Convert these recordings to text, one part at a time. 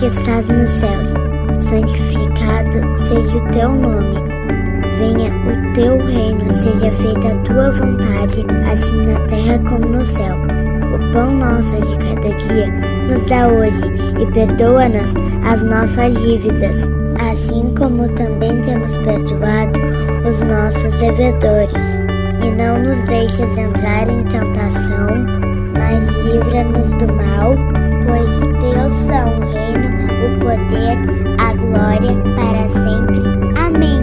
que estás nos céus, santificado seja o teu nome. Venha o teu reino, seja feita a tua vontade, assim na terra como no céu. O pão nosso de cada dia nos dá hoje e perdoa-nos as nossas dívidas, assim como também temos perdoado os nossos devedores. E não nos deixes entrar em tentação, mas livra-nos do mal, pois teus são o reino, o poder, a glória para sempre. Amém.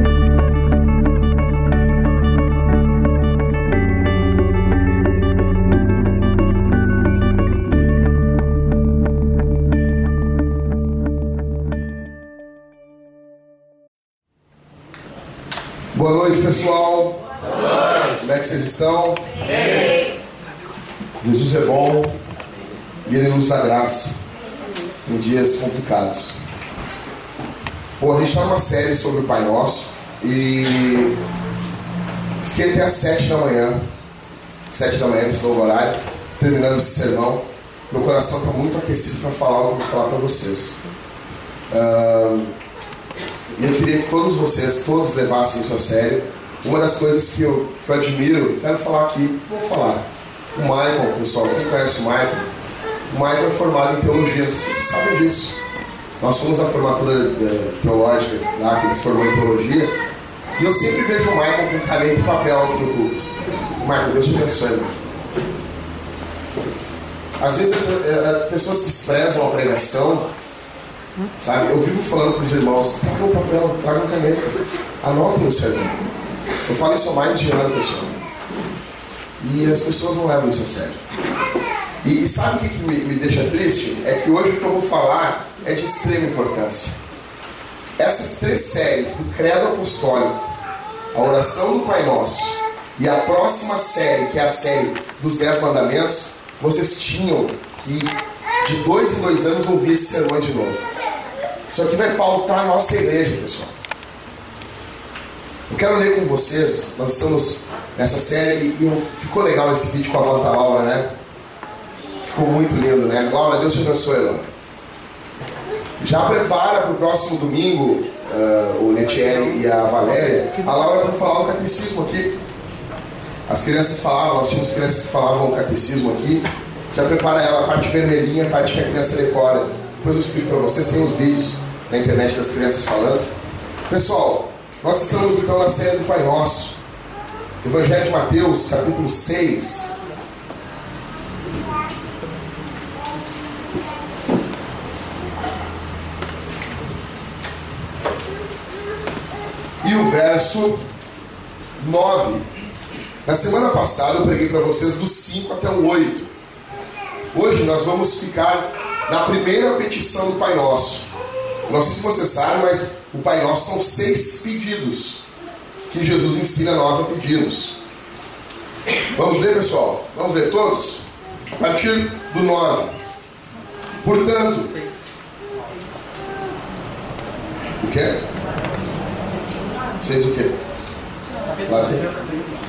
Boa noite, pessoal. Como é que vocês estão? Jesus é bom e Ele nos dá graça em dias complicados. Bom, a gente está numa série sobre o Pai Nosso e fiquei até às sete da manhã, sete da manhã nesse novo horário, terminando esse sermão. Meu coração está muito aquecido para falar o que eu vou falar para vocês. Ahn, e eu queria que todos vocês, todos levassem isso a sério. Uma das coisas que eu, que eu admiro, quero falar aqui, vou falar. O Michael, pessoal, quem conhece o Michael? O Michael é formado em teologia, vocês sabem disso. Nós fomos a formatura eh, teológica lá, que ele se formou em teologia. E eu sempre vejo o Michael com caneta e papel aqui no culto. Michael, Deus te abençoe, irmão. Às vezes eh, eh, pessoas desprezam a pregação Sabe? Eu vivo falando para os irmãos: tragam papel, tragam caneta, anotem o sermão. Eu falo isso há mais de ano, pessoal. E as pessoas não levam isso a sério. E, e sabe o que, que me, me deixa triste? É que hoje o que eu vou falar é de extrema importância. Essas três séries, do Credo Apostólico, a oração do Pai Nosso e a próxima série, que é a série dos Dez Mandamentos, vocês tinham que, de dois em dois anos, ouvir esse sermão de novo. Isso aqui vai pautar a nossa igreja, pessoal. Eu quero ler com vocês, nós estamos nessa série e eu- ficou legal esse vídeo com a voz da Laura, né? Ficou muito lindo, né? Laura, Deus te abençoe, Laura. Já prepara para o próximo domingo, ah, o Letieri e a Valéria, a Laura para falar o catecismo aqui. As crianças falavam, nós tínhamos crianças que falavam o catecismo aqui. Já prepara ela, a parte vermelhinha, a parte que a criança decora. Depois eu explico para vocês, tem os vídeos na internet das crianças falando. Pessoal, nós estamos então na série do Pai Nosso. Evangelho de Mateus, capítulo 6. E o verso 9. Na semana passada eu preguei para vocês do 5 até o 8. Hoje nós vamos ficar na primeira petição do Pai Nosso. Não sei se vocês sabem, mas o Pai Nosso são seis pedidos que Jesus ensina nós a pedirmos. Vamos ler, pessoal? Vamos ler todos? A partir do 9. Portanto, o quê? Seis o quê?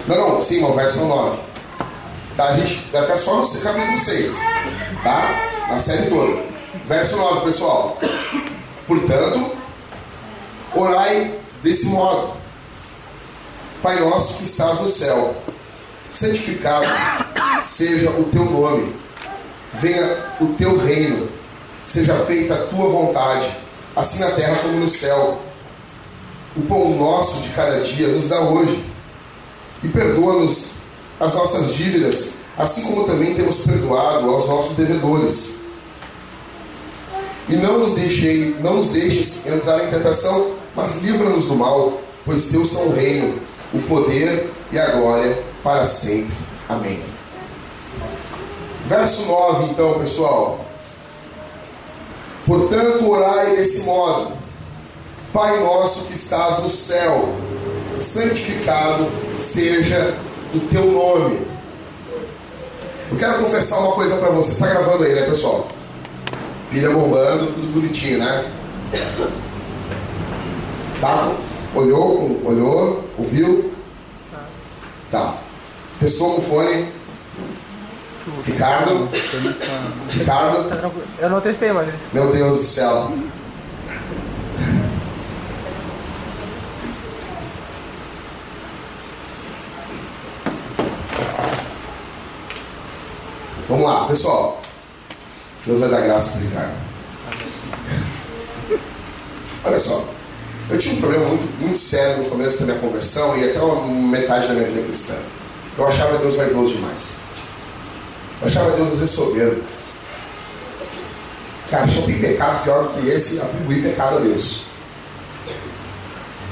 Não, não, sim, o verso 9. Tá, a gente vai ficar só no capítulo 6. Tá? Na série toda. Verso 9, pessoal. Portanto, orai desse modo. Pai nosso que estás no céu, santificado seja o teu nome. Venha o teu reino. Seja feita a tua vontade, assim na terra como no céu. O pão nosso de cada dia nos dá hoje. E perdoa-nos as nossas dívidas, assim como também temos perdoado aos nossos devedores. E não nos deixei, não nos deixes entrar em tentação, mas livra-nos do mal, pois teu são o reino, o poder e a glória para sempre. Amém. Verso 9, então, pessoal. Portanto, orai desse modo: Pai nosso que estás no céu, santificado seja o teu nome. Eu quero confessar uma coisa para você. Está gravando aí, né, pessoal? Pilha bombando, tudo bonitinho, né? Tá? Olhou, olhou, ouviu? Tá. Pessoa com fone. Ricardo? Ricardo? Tá Eu não testei, mas. Meu Deus do céu. Vamos lá, pessoal. Deus vai dar graça para Ricardo. Olha só, eu tinha um problema muito, muito sério no começo da minha conversão e até uma metade da minha vida cristã. Eu achava Deus vaidoso demais. Eu achava Deus às vezes soberbo. Cara, não tem pecado pior do que esse atribuir pecado a Deus.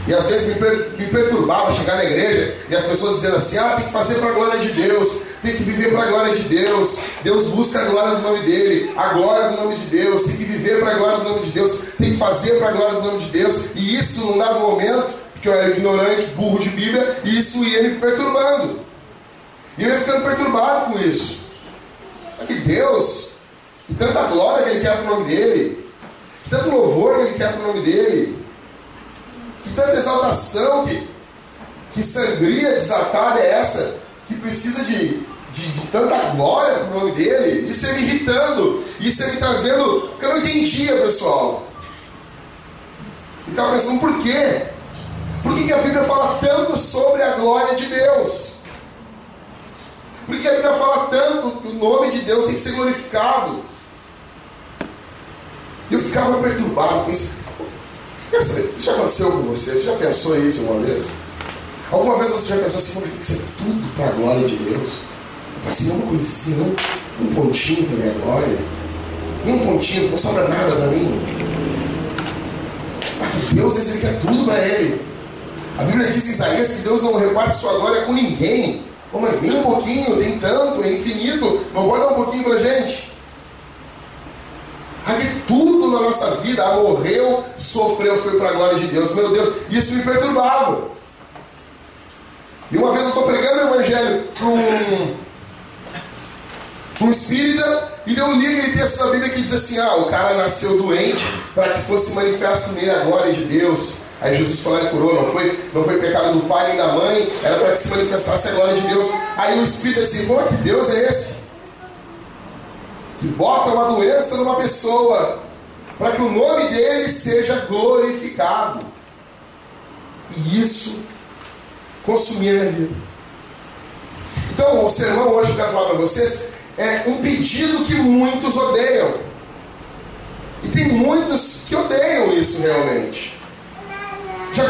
E às vezes me, per me perturbava chegar na igreja e as pessoas dizendo assim: ah, tem que fazer para a glória de Deus, tem que viver para a glória de Deus. Deus busca a glória do nome dele, a glória do nome de Deus, tem que viver para a glória do nome de Deus, tem que fazer para a glória do nome de Deus. E isso, num dado momento, porque eu era ignorante, burro de Bíblia, e isso ia me perturbando. E eu ia ficando perturbado com isso. É que Deus, e tanta glória que Ele quer para o nome dele, que tanto louvor que Ele quer para o nome dele, que tanta exaltação, que, que sangria desatada é essa, que precisa de, de, de tanta glória para o nome dele, isso ia me irritando, isso ia me trazendo, porque eu não entendia, pessoal. E estava pensando, por quê? Por que, que a Bíblia fala tanto sobre a glória de Deus? Por que a Bíblia fala tanto que o nome de Deus tem que ser glorificado? E eu ficava perturbado com isso. Saber, já aconteceu com você? Você já pensou isso uma vez? Alguma vez você já pensou assim, tem que ser tudo para a glória de Deus? Assim, não conheci, um pontinho para minha glória, um pontinho, não sobra nada para mim. Mas que Deus esse quer tudo para ele. A Bíblia diz em Isaías que Deus não reparte sua glória com ninguém. Oh, mas nem um pouquinho, tem tanto, é infinito. Não pode um pouquinho para gente? Aqui tudo na nossa vida, ah, morreu, sofreu, foi para a glória de Deus. Meu Deus, isso me perturbava. E uma vez eu estou pregando o evangelho para um, um espírita e deu um livro e texto da Bíblia que diz assim: ah, o cara nasceu doente para que fosse manifesto nele a glória de Deus. Aí Jesus falou e curou, não foi, não foi pecado do pai nem da mãe, era para que se manifestasse a glória de Deus. Aí o Espírito assim, como que Deus é esse? Que bota uma doença numa pessoa para que o nome dele seja glorificado. E isso consumia minha vida. Então, o sermão hoje que eu quero falar para vocês é um pedido que muitos odeiam. E tem muitos que odeiam isso realmente. Já,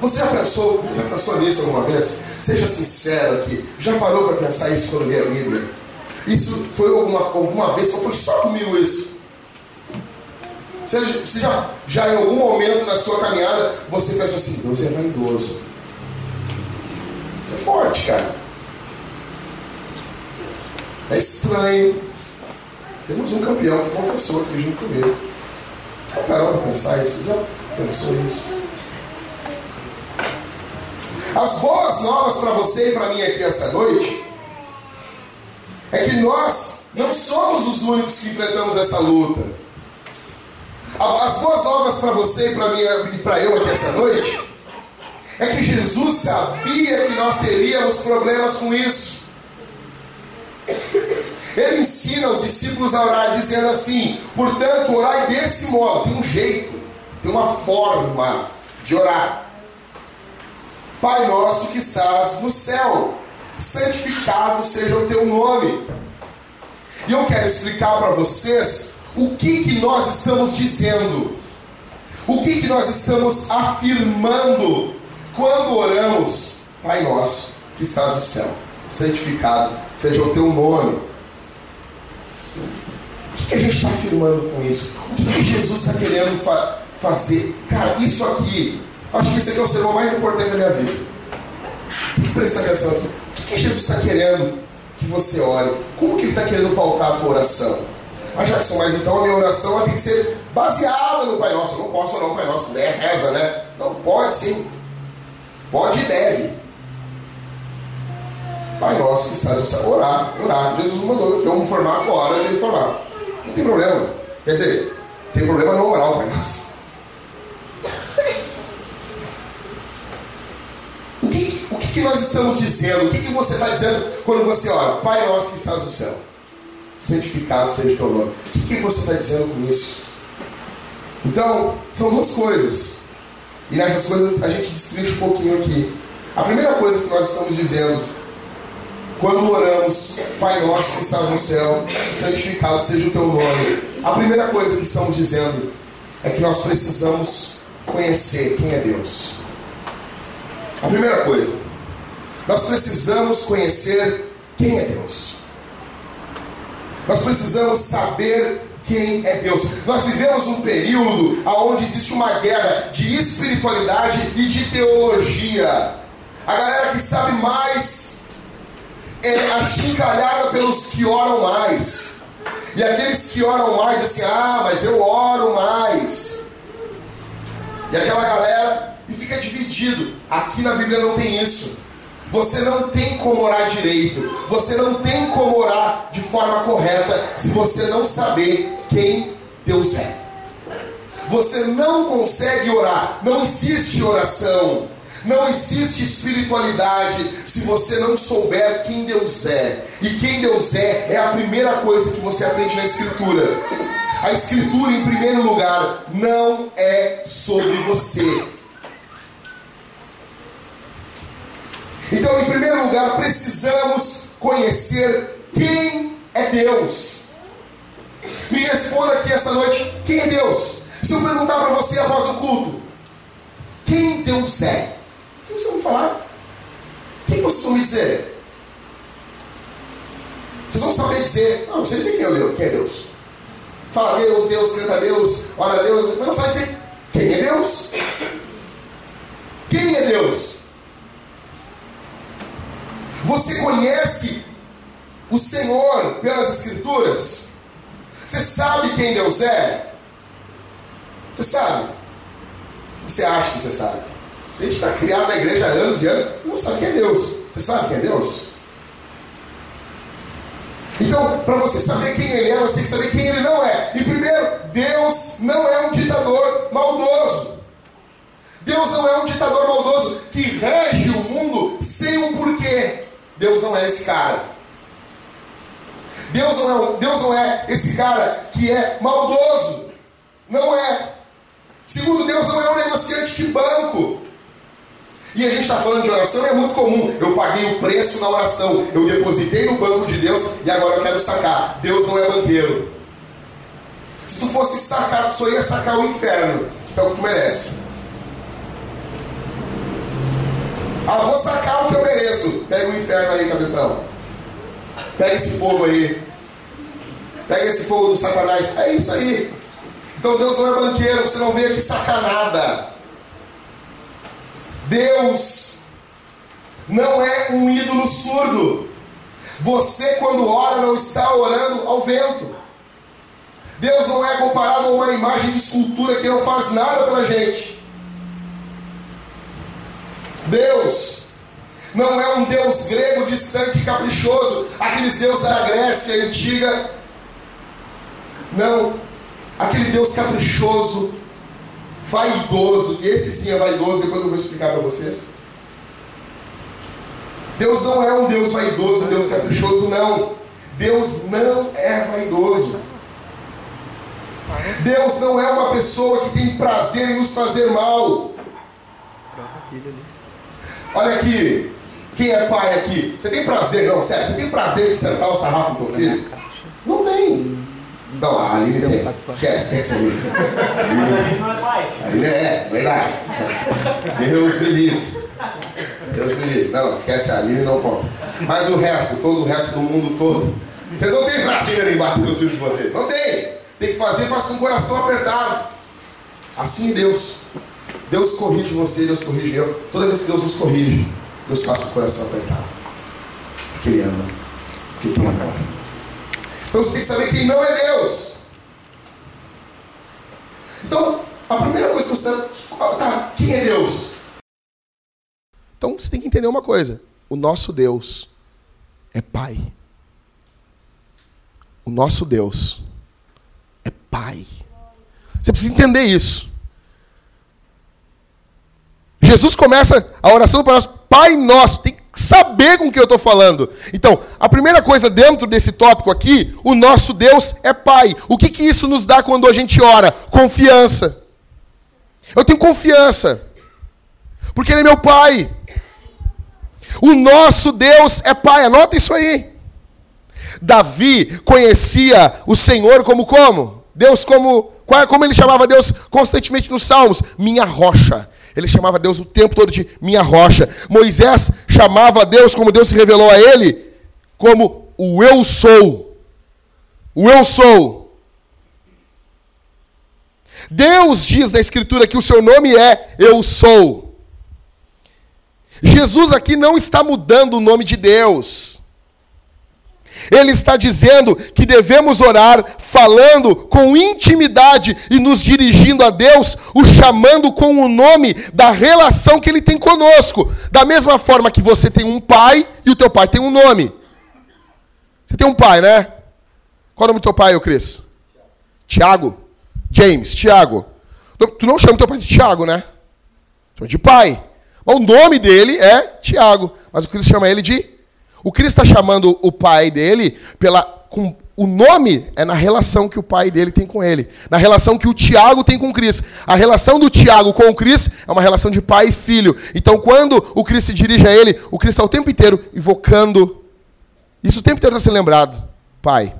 você já pensou, já pensou nisso alguma vez? Seja sincero aqui. Já parou para pensar isso quando lê a Bíblia? Isso foi alguma, alguma vez, ou foi só comigo isso? Você, você já, já em algum momento na sua caminhada, você pensou assim, Deus é vaidoso. Isso é forte, cara. É estranho. Temos um campeão que confessou aqui junto comigo. Já parou para pensar isso? Já pensou isso? As boas novas para você e para mim aqui essa noite é que nós não somos os únicos que enfrentamos essa luta. As boas novas para você e para mim e para eu aqui essa noite é que Jesus sabia que nós teríamos problemas com isso. Ele ensina os discípulos a orar dizendo assim: portanto, orai desse modo, tem um jeito, tem uma forma de orar. Pai nosso que estás no céu, santificado seja o teu nome. E eu quero explicar para vocês o que, que nós estamos dizendo, o que, que nós estamos afirmando quando oramos, Pai nosso que estás no céu, santificado seja o teu nome. O que, que a gente está afirmando com isso? O que, que Jesus está querendo fa fazer? Cara, isso aqui Acho que esse aqui é o sermão mais importante da minha vida. Presta atenção aqui. O que, Jesus está querendo que você ore? Como que ele está querendo pautar a tua oração? Ah, Jackson, mas então a minha oração ela tem que ser baseada no Pai Nosso. Eu não posso orar no Pai Nosso, né? Reza, né? Não, pode sim. Pode e deve. Pai Nosso que estás céu. Orar, orar. Jesus mandou. Deu um formato, ora de formato. Não tem problema. Quer dizer, tem problema não orar o Pai Nosso. Que, que nós estamos dizendo? O que, que você está dizendo quando você ora? Pai nosso que estás no céu. santificado seja o teu nome. O que, que você está dizendo com isso? Então, são duas coisas. E nessas coisas a gente destrincha um pouquinho aqui. A primeira coisa que nós estamos dizendo, quando oramos, Pai nosso que estás no céu, santificado seja o teu nome. A primeira coisa que estamos dizendo é que nós precisamos conhecer quem é Deus. A primeira coisa, nós precisamos conhecer quem é Deus. Nós precisamos saber quem é Deus. Nós vivemos um período onde existe uma guerra de espiritualidade e de teologia. A galera que sabe mais é achincalhada pelos que oram mais. E aqueles que oram mais, assim, ah, mas eu oro mais. E aquela galera, e fica dividido. Aqui na Bíblia não tem isso. Você não tem como orar direito. Você não tem como orar de forma correta se você não saber quem Deus é. Você não consegue orar. Não existe oração. Não existe espiritualidade se você não souber quem Deus é. E quem Deus é é a primeira coisa que você aprende na Escritura. A Escritura, em primeiro lugar, não é sobre você. Então, em primeiro lugar, precisamos conhecer quem é Deus. Me responda aqui essa noite: quem é Deus? Se eu perguntar para você após o culto, quem Deus é? O que vocês vão falar? Quem vocês vão me dizer? Vocês vão saber dizer, não, vocês dizem quem é Deus, quem é Deus. Fala Deus, Deus, canta Deus, ora Deus, mas não sabe dizer quem é Deus. Quem é Deus? Você conhece o Senhor pelas Escrituras? Você sabe quem Deus é? Você sabe? Você acha que você sabe? A gente está criado na igreja há anos e anos e não sabe quem é Deus. Você sabe quem é Deus? Então, para você saber quem ele é, você tem que saber quem ele não é. E primeiro, Deus não é um ditador maldoso. Deus não é um ditador maldoso que rege o mundo sem um porquê. Deus não é esse cara. Deus não é, Deus não é esse cara que é maldoso. Não é. Segundo, Deus não é um negociante de banco. E a gente está falando de oração é muito comum. Eu paguei o preço na oração, eu depositei no banco de Deus e agora eu quero sacar. Deus não é banqueiro. Se tu fosse sacar, tu só ia sacar o inferno, que é o que tu merece. Ah, vou sacar o que eu mereço. Pega o inferno aí, cabeção. Pega esse fogo aí. Pega esse fogo do satanás. É isso aí. Então Deus não é banqueiro, você não veio aqui sacar nada. Deus não é um ídolo surdo. Você, quando ora, não está orando ao vento. Deus não é comparado a uma imagem de escultura que não faz nada para a gente. Deus não é um Deus grego distante e caprichoso, aqueles deuses da Grécia antiga. Não, aquele Deus caprichoso, vaidoso, e esse sim é vaidoso, depois eu vou explicar para vocês. Deus não é um Deus vaidoso, um Deus caprichoso, não. Deus não é vaidoso. Deus não é uma pessoa que tem prazer em nos fazer mal. Olha aqui, quem é pai aqui? Você tem prazer, não, sério, você tem prazer de sentar o sarrafo do teu filho? Não tem. Não, a Aline tem. Esquece, esquece a Aline. A Aline é, verdade. Deus me livre. Deus me livre. Não, esquece a Aline não conta. Mas o resto, todo o resto do mundo todo. Vocês não têm prazer em bater no filho de vocês. Não tem. Tem que fazer, faça com o coração apertado. Assim Deus. Deus corrige você, Deus corrige eu. Toda vez que Deus nos corrige, Deus com o coração apertado. Porque Ele ama. Porque tem amor. Então você tem que saber quem não é Deus. Então, a primeira coisa que você tá, quem é Deus? Então você tem que entender uma coisa: o nosso Deus é Pai. O nosso Deus é Pai. Você precisa entender isso. Jesus começa a oração para nós, Pai Nosso. Tem que saber com o que eu estou falando. Então, a primeira coisa dentro desse tópico aqui, o nosso Deus é Pai. O que, que isso nos dá quando a gente ora? Confiança. Eu tenho confiança, porque Ele é meu Pai. O nosso Deus é Pai, anota isso aí. Davi conhecia o Senhor como como? Deus como, como ele chamava Deus constantemente nos Salmos? Minha rocha. Ele chamava Deus o tempo todo de minha rocha. Moisés chamava Deus, como Deus se revelou a ele, como o eu sou. O eu sou. Deus diz na Escritura que o seu nome é Eu sou. Jesus aqui não está mudando o nome de Deus. Ele está dizendo que devemos orar falando com intimidade e nos dirigindo a Deus, o chamando com o nome da relação que ele tem conosco. Da mesma forma que você tem um pai e o teu pai tem um nome. Você tem um pai, né? Qual é o nome do teu pai, ô Cris? Tiago. James, Tiago. Tu não chama teu pai de Tiago, né? Chama de pai. O nome dele é Tiago, mas o Cristo chama ele de o Cristo está chamando o pai dele pela. Com, o nome é na relação que o pai dele tem com ele. Na relação que o Tiago tem com o Cristo. A relação do Tiago com o Cristo é uma relação de pai e filho. Então, quando o Cristo se dirige a ele, o Cristo está o tempo inteiro invocando. Isso o tempo inteiro está sendo lembrado. Pai.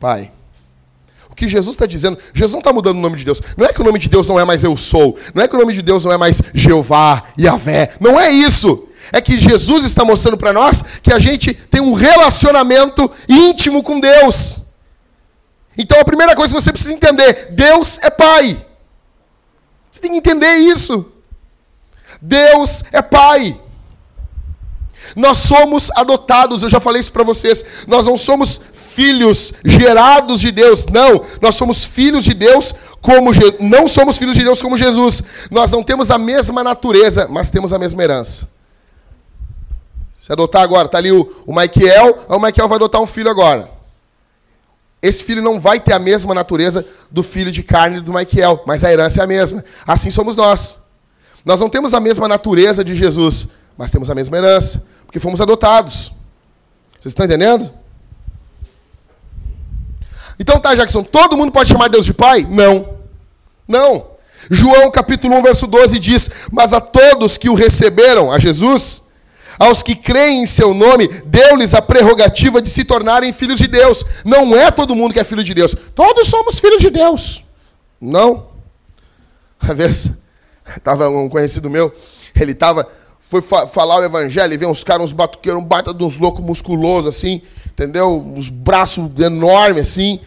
Pai. O que Jesus está dizendo, Jesus não está mudando o nome de Deus. Não é que o nome de Deus não é mais eu sou. Não é que o nome de Deus não é mais Jeová, Yahvé. Não é isso é que Jesus está mostrando para nós que a gente tem um relacionamento íntimo com Deus. Então a primeira coisa que você precisa entender: Deus é Pai. Você tem que entender isso. Deus é Pai. Nós somos adotados, eu já falei isso para vocês. Nós não somos filhos gerados de Deus, não. Nós somos filhos de Deus como Je... não somos filhos de Deus como Jesus. Nós não temos a mesma natureza, mas temos a mesma herança. Se adotar agora, está ali o, o Michael, o Michael vai adotar um filho agora. Esse filho não vai ter a mesma natureza do filho de carne do Michael, mas a herança é a mesma. Assim somos nós. Nós não temos a mesma natureza de Jesus, mas temos a mesma herança, porque fomos adotados. Vocês estão entendendo? Então tá, Jackson, todo mundo pode chamar Deus de Pai? Não. Não. João capítulo 1, verso 12 diz: Mas a todos que o receberam, a Jesus, aos que creem em seu nome, deu-lhes a prerrogativa de se tornarem filhos de Deus. Não é todo mundo que é filho de Deus. Todos somos filhos de Deus. Não. Uma vez, estava um conhecido meu, ele estava, foi fa falar o evangelho e vê uns caras, uns batuqueiros, um baita de uns loucos musculosos, assim, entendeu? Os braços enormes, assim.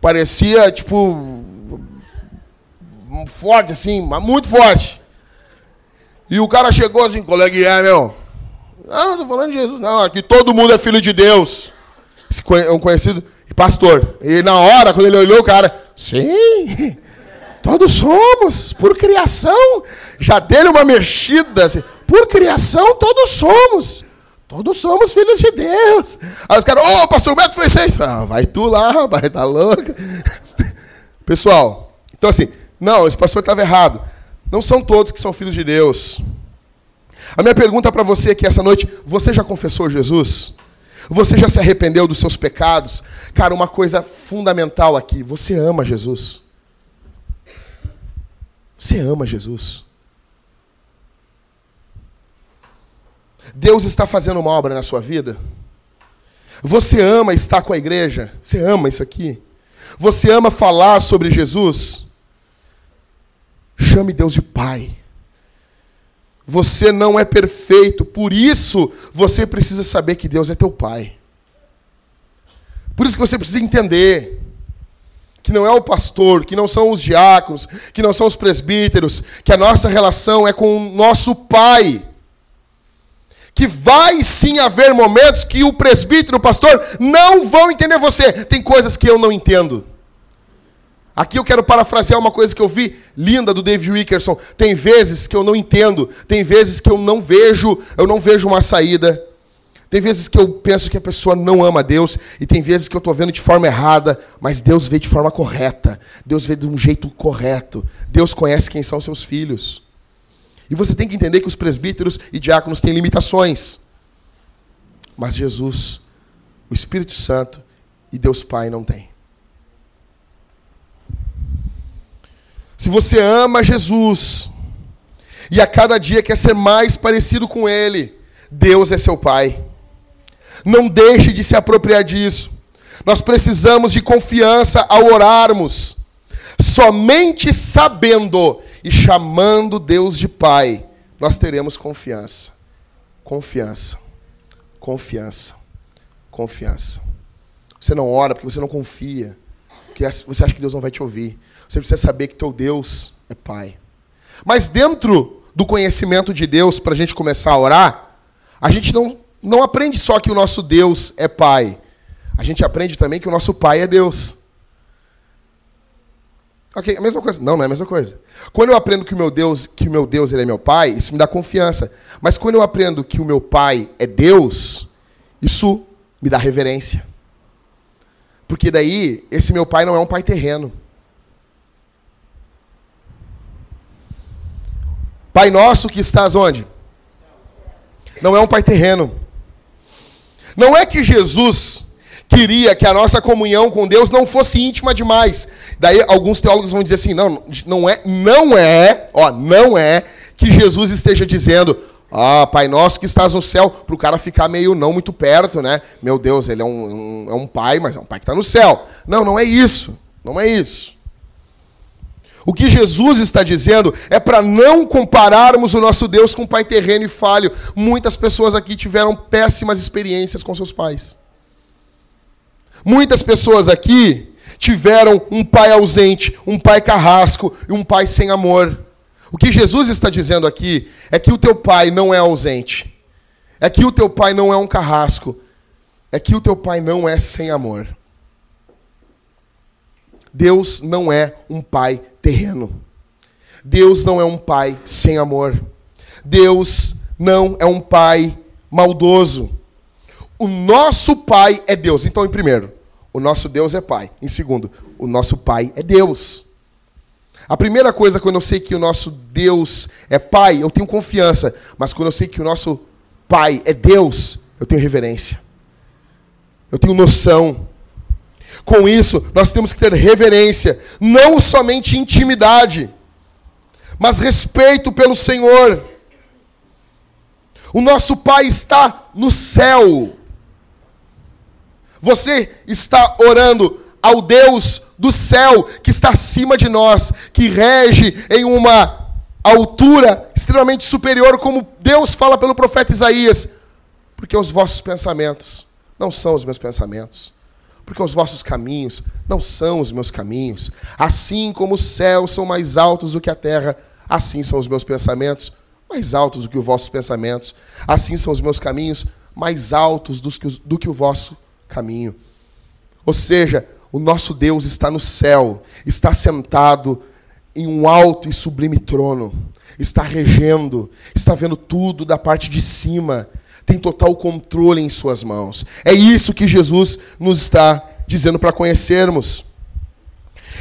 Parecia, tipo, forte, assim, mas muito forte. E o cara chegou assim, colega, é, meu, não, estou falando de Jesus. Não, aqui todo mundo é filho de Deus. É um conhecido pastor. E na hora, quando ele olhou, o cara, sim, todos somos, por criação. Já dele uma mexida, assim, por criação todos somos. Todos somos filhos de Deus. Aí os caras, ô, oh, pastor Beto foi sempre. Ah, vai tu lá, rapaz, tá louco. Pessoal, então assim, não, esse pastor estava errado. Não são todos que são filhos de Deus. A minha pergunta para você aqui essa noite: você já confessou Jesus? Você já se arrependeu dos seus pecados? Cara, uma coisa fundamental aqui: você ama Jesus. Você ama Jesus. Deus está fazendo uma obra na sua vida. Você ama estar com a igreja. Você ama isso aqui. Você ama falar sobre Jesus. Chame Deus de Pai. Você não é perfeito, por isso você precisa saber que Deus é teu Pai. Por isso que você precisa entender que não é o pastor, que não são os diáconos, que não são os presbíteros, que a nossa relação é com o nosso Pai. Que vai sim haver momentos que o presbítero, o pastor, não vão entender você. Tem coisas que eu não entendo. Aqui eu quero parafrasear uma coisa que eu vi linda do David Wickerson. Tem vezes que eu não entendo, tem vezes que eu não vejo, eu não vejo uma saída. Tem vezes que eu penso que a pessoa não ama Deus e tem vezes que eu estou vendo de forma errada, mas Deus vê de forma correta. Deus vê de um jeito correto. Deus conhece quem são seus filhos. E você tem que entender que os presbíteros e diáconos têm limitações. Mas Jesus, o Espírito Santo e Deus Pai não têm. Se você ama Jesus e a cada dia quer ser mais parecido com Ele, Deus é seu Pai. Não deixe de se apropriar disso. Nós precisamos de confiança ao orarmos. Somente sabendo e chamando Deus de Pai, nós teremos confiança. Confiança. Confiança. Confiança. Você não ora porque você não confia. Porque você acha que Deus não vai te ouvir. Você precisa saber que teu Deus é Pai. Mas dentro do conhecimento de Deus, para a gente começar a orar, a gente não, não aprende só que o nosso Deus é Pai. A gente aprende também que o nosso Pai é Deus. Ok, a mesma coisa. Não, não é a mesma coisa. Quando eu aprendo que o meu Deus, que o meu Deus ele é meu Pai, isso me dá confiança. Mas quando eu aprendo que o meu Pai é Deus, isso me dá reverência. Porque daí, esse meu pai não é um pai terreno. Pai nosso que estás onde? Não é um pai terreno. Não é que Jesus queria que a nossa comunhão com Deus não fosse íntima demais. Daí alguns teólogos vão dizer assim: não, não é, não é, ó, não é que Jesus esteja dizendo, ah, Pai nosso que estás no céu, para o cara ficar meio não muito perto, né? Meu Deus, ele é um, um é um pai, mas é um pai que está no céu. Não, não é isso. Não é isso. O que Jesus está dizendo é para não compararmos o nosso Deus com um pai terreno e falho. Muitas pessoas aqui tiveram péssimas experiências com seus pais. Muitas pessoas aqui tiveram um pai ausente, um pai carrasco e um pai sem amor. O que Jesus está dizendo aqui é que o teu pai não é ausente. É que o teu pai não é um carrasco. É que o teu pai não é sem amor. Deus não é um pai terreno. Deus não é um pai sem amor. Deus não é um pai maldoso. O nosso pai é Deus. Então, em primeiro, o nosso Deus é pai. Em segundo, o nosso pai é Deus. A primeira coisa, quando eu sei que o nosso Deus é Pai, eu tenho confiança. Mas quando eu sei que o nosso Pai é Deus, eu tenho reverência. Eu tenho noção. Com isso, nós temos que ter reverência, não somente intimidade, mas respeito pelo Senhor. O nosso Pai está no céu. Você está orando ao Deus do céu que está acima de nós, que rege em uma altura extremamente superior, como Deus fala pelo profeta Isaías. Porque os vossos pensamentos não são os meus pensamentos. Porque os vossos caminhos não são os meus caminhos. Assim como os céus são mais altos do que a terra, assim são os meus pensamentos mais altos do que os vossos pensamentos. Assim são os meus caminhos mais altos do que, o vosso caminho. Ou seja, o nosso Deus está no céu, está sentado em um alto e sublime trono, está regendo, está vendo tudo da parte de cima, tem total controle em Suas mãos. É isso que Jesus nos está dizendo para conhecermos.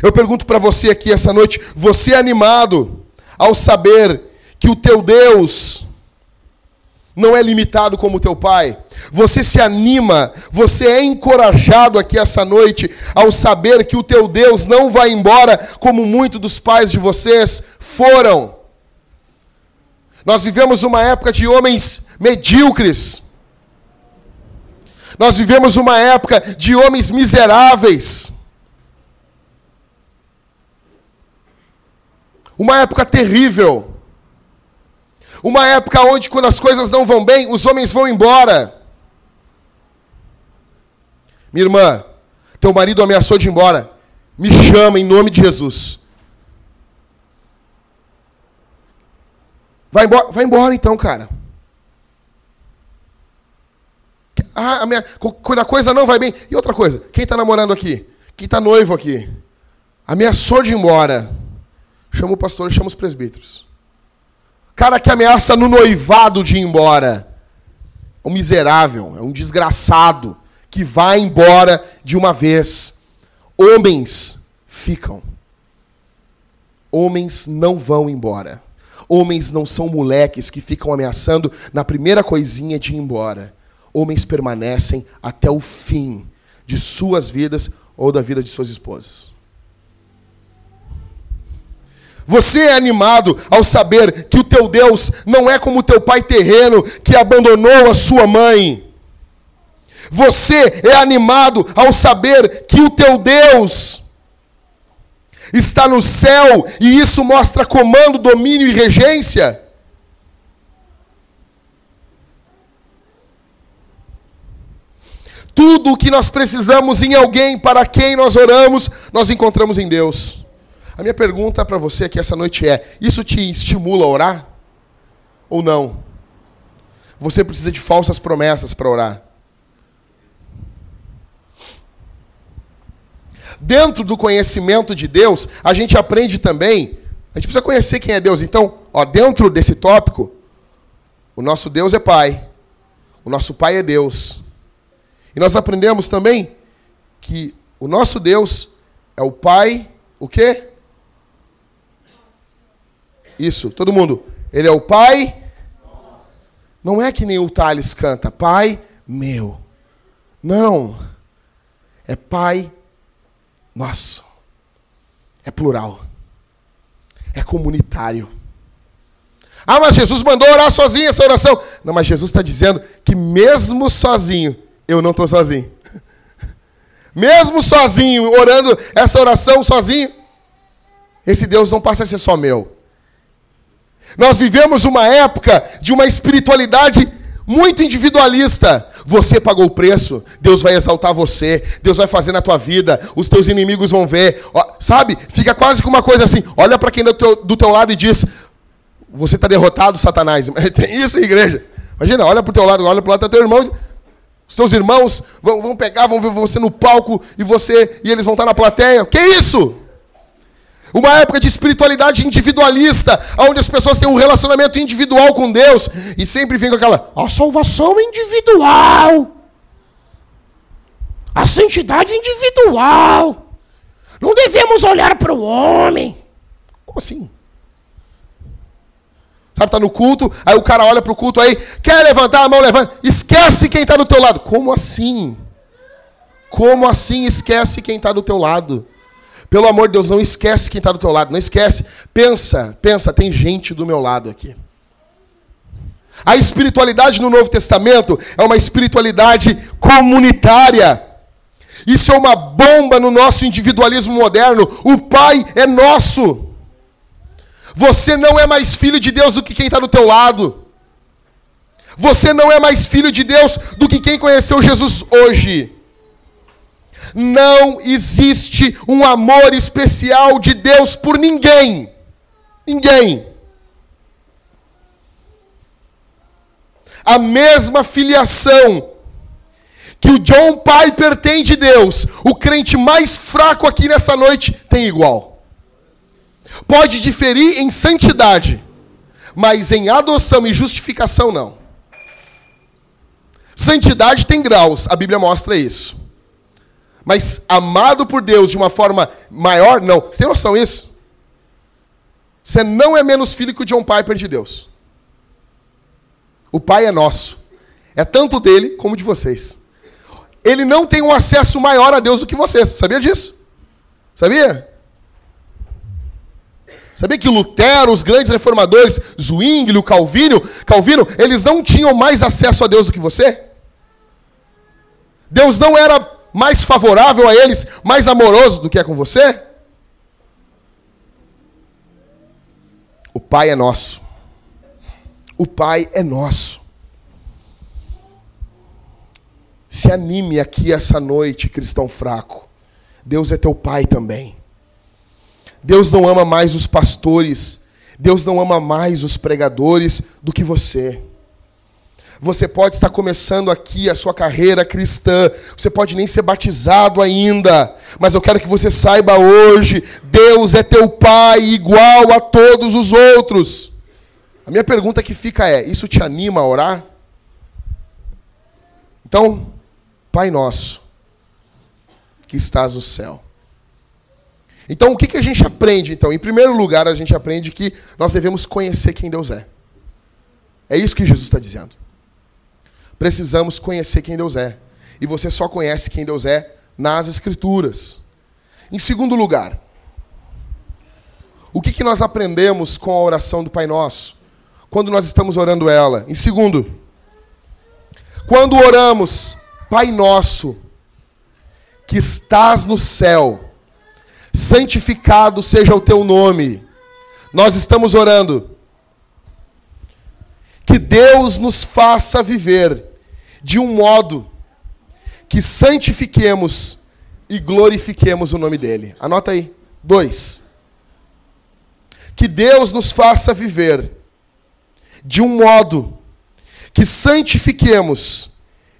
Eu pergunto para você aqui essa noite: você é animado ao saber que o teu Deus não é limitado como teu pai. Você se anima, você é encorajado aqui essa noite ao saber que o teu Deus não vai embora como muitos dos pais de vocês foram. Nós vivemos uma época de homens medíocres. Nós vivemos uma época de homens miseráveis. Uma época terrível. Uma época onde, quando as coisas não vão bem, os homens vão embora. Minha irmã, teu marido ameaçou de ir embora. Me chama em nome de Jesus. Vai embora, vai embora então, cara. Ah, a minha, quando a coisa não vai bem. E outra coisa, quem está namorando aqui? Quem está noivo aqui? Ameaçou de ir embora. Chama o pastor, chama os presbíteros. Cara que ameaça no noivado de ir embora. Um miserável, é um desgraçado que vai embora de uma vez. Homens ficam. Homens não vão embora. Homens não são moleques que ficam ameaçando na primeira coisinha de ir embora. Homens permanecem até o fim de suas vidas ou da vida de suas esposas. Você é animado ao saber que o teu Deus não é como o teu pai terreno que abandonou a sua mãe. Você é animado ao saber que o teu Deus está no céu e isso mostra comando, domínio e regência. Tudo o que nós precisamos em alguém para quem nós oramos, nós encontramos em Deus. A minha pergunta para você aqui essa noite é: isso te estimula a orar? Ou não? Você precisa de falsas promessas para orar. Dentro do conhecimento de Deus, a gente aprende também, a gente precisa conhecer quem é Deus. Então, ó, dentro desse tópico, o nosso Deus é Pai, o nosso Pai é Deus. E nós aprendemos também que o nosso Deus é o Pai, o quê? Isso, todo mundo. Ele é o Pai. Não é que nem o Thales canta, Pai meu. Não. É Pai nosso. É plural. É comunitário. Ah, mas Jesus mandou orar sozinho essa oração. Não, mas Jesus está dizendo que mesmo sozinho, eu não estou sozinho. Mesmo sozinho, orando essa oração sozinho, esse Deus não passa a ser só meu. Nós vivemos uma época de uma espiritualidade muito individualista. Você pagou o preço, Deus vai exaltar você, Deus vai fazer na tua vida, os teus inimigos vão ver. Sabe? Fica quase que uma coisa assim: olha para quem do teu, do teu lado e diz: Você está derrotado, Satanás. Tem isso, igreja. Imagina, olha para o teu lado, olha para o lado do teu irmão. Os teus irmãos vão, vão pegar, vão ver você no palco e você e eles vão estar na plateia. Que isso? Uma época de espiritualidade individualista, onde as pessoas têm um relacionamento individual com Deus e sempre vem com aquela a salvação individual. A santidade individual. Não devemos olhar para o homem. Como assim? Sabe, tá no culto, aí o cara olha para o culto aí, quer levantar a mão, levanta. Esquece quem está do teu lado. Como assim? Como assim esquece quem está do teu lado? Pelo amor de Deus, não esquece quem está do teu lado, não esquece. Pensa, pensa, tem gente do meu lado aqui. A espiritualidade no Novo Testamento é uma espiritualidade comunitária. Isso é uma bomba no nosso individualismo moderno. O Pai é nosso. Você não é mais filho de Deus do que quem está do teu lado. Você não é mais filho de Deus do que quem conheceu Jesus hoje. Não existe um amor especial de Deus por ninguém. Ninguém. A mesma filiação que o John Piper tem de Deus, o crente mais fraco aqui nessa noite tem igual. Pode diferir em santidade, mas em adoção e justificação não. Santidade tem graus, a Bíblia mostra isso. Mas amado por Deus de uma forma maior, não. Você tem noção disso? Você não é menos filho que o John Piper de Deus. O Pai é nosso. É tanto dele como de vocês. Ele não tem um acesso maior a Deus do que vocês. Sabia disso? Sabia? Sabia que Lutero, os grandes reformadores, Zwingli, o Calvino, Calvino, eles não tinham mais acesso a Deus do que você? Deus não era mais favorável a eles, mais amoroso do que é com você? O Pai é nosso. O Pai é nosso. Se anime aqui essa noite, cristão fraco. Deus é teu Pai também. Deus não ama mais os pastores. Deus não ama mais os pregadores do que você. Você pode estar começando aqui a sua carreira cristã, você pode nem ser batizado ainda, mas eu quero que você saiba hoje: Deus é teu Pai igual a todos os outros. A minha pergunta que fica é: isso te anima a orar? Então, Pai nosso, que estás no céu. Então, o que, que a gente aprende? Então, em primeiro lugar, a gente aprende que nós devemos conhecer quem Deus é. É isso que Jesus está dizendo. Precisamos conhecer quem Deus é. E você só conhece quem Deus é nas Escrituras. Em segundo lugar, o que, que nós aprendemos com a oração do Pai Nosso? Quando nós estamos orando ela. Em segundo, quando oramos, Pai Nosso, que estás no céu, santificado seja o teu nome. Nós estamos orando. Que Deus nos faça viver de um modo que santifiquemos e glorifiquemos o nome dele. Anota aí. Dois. Que Deus nos faça viver de um modo que santifiquemos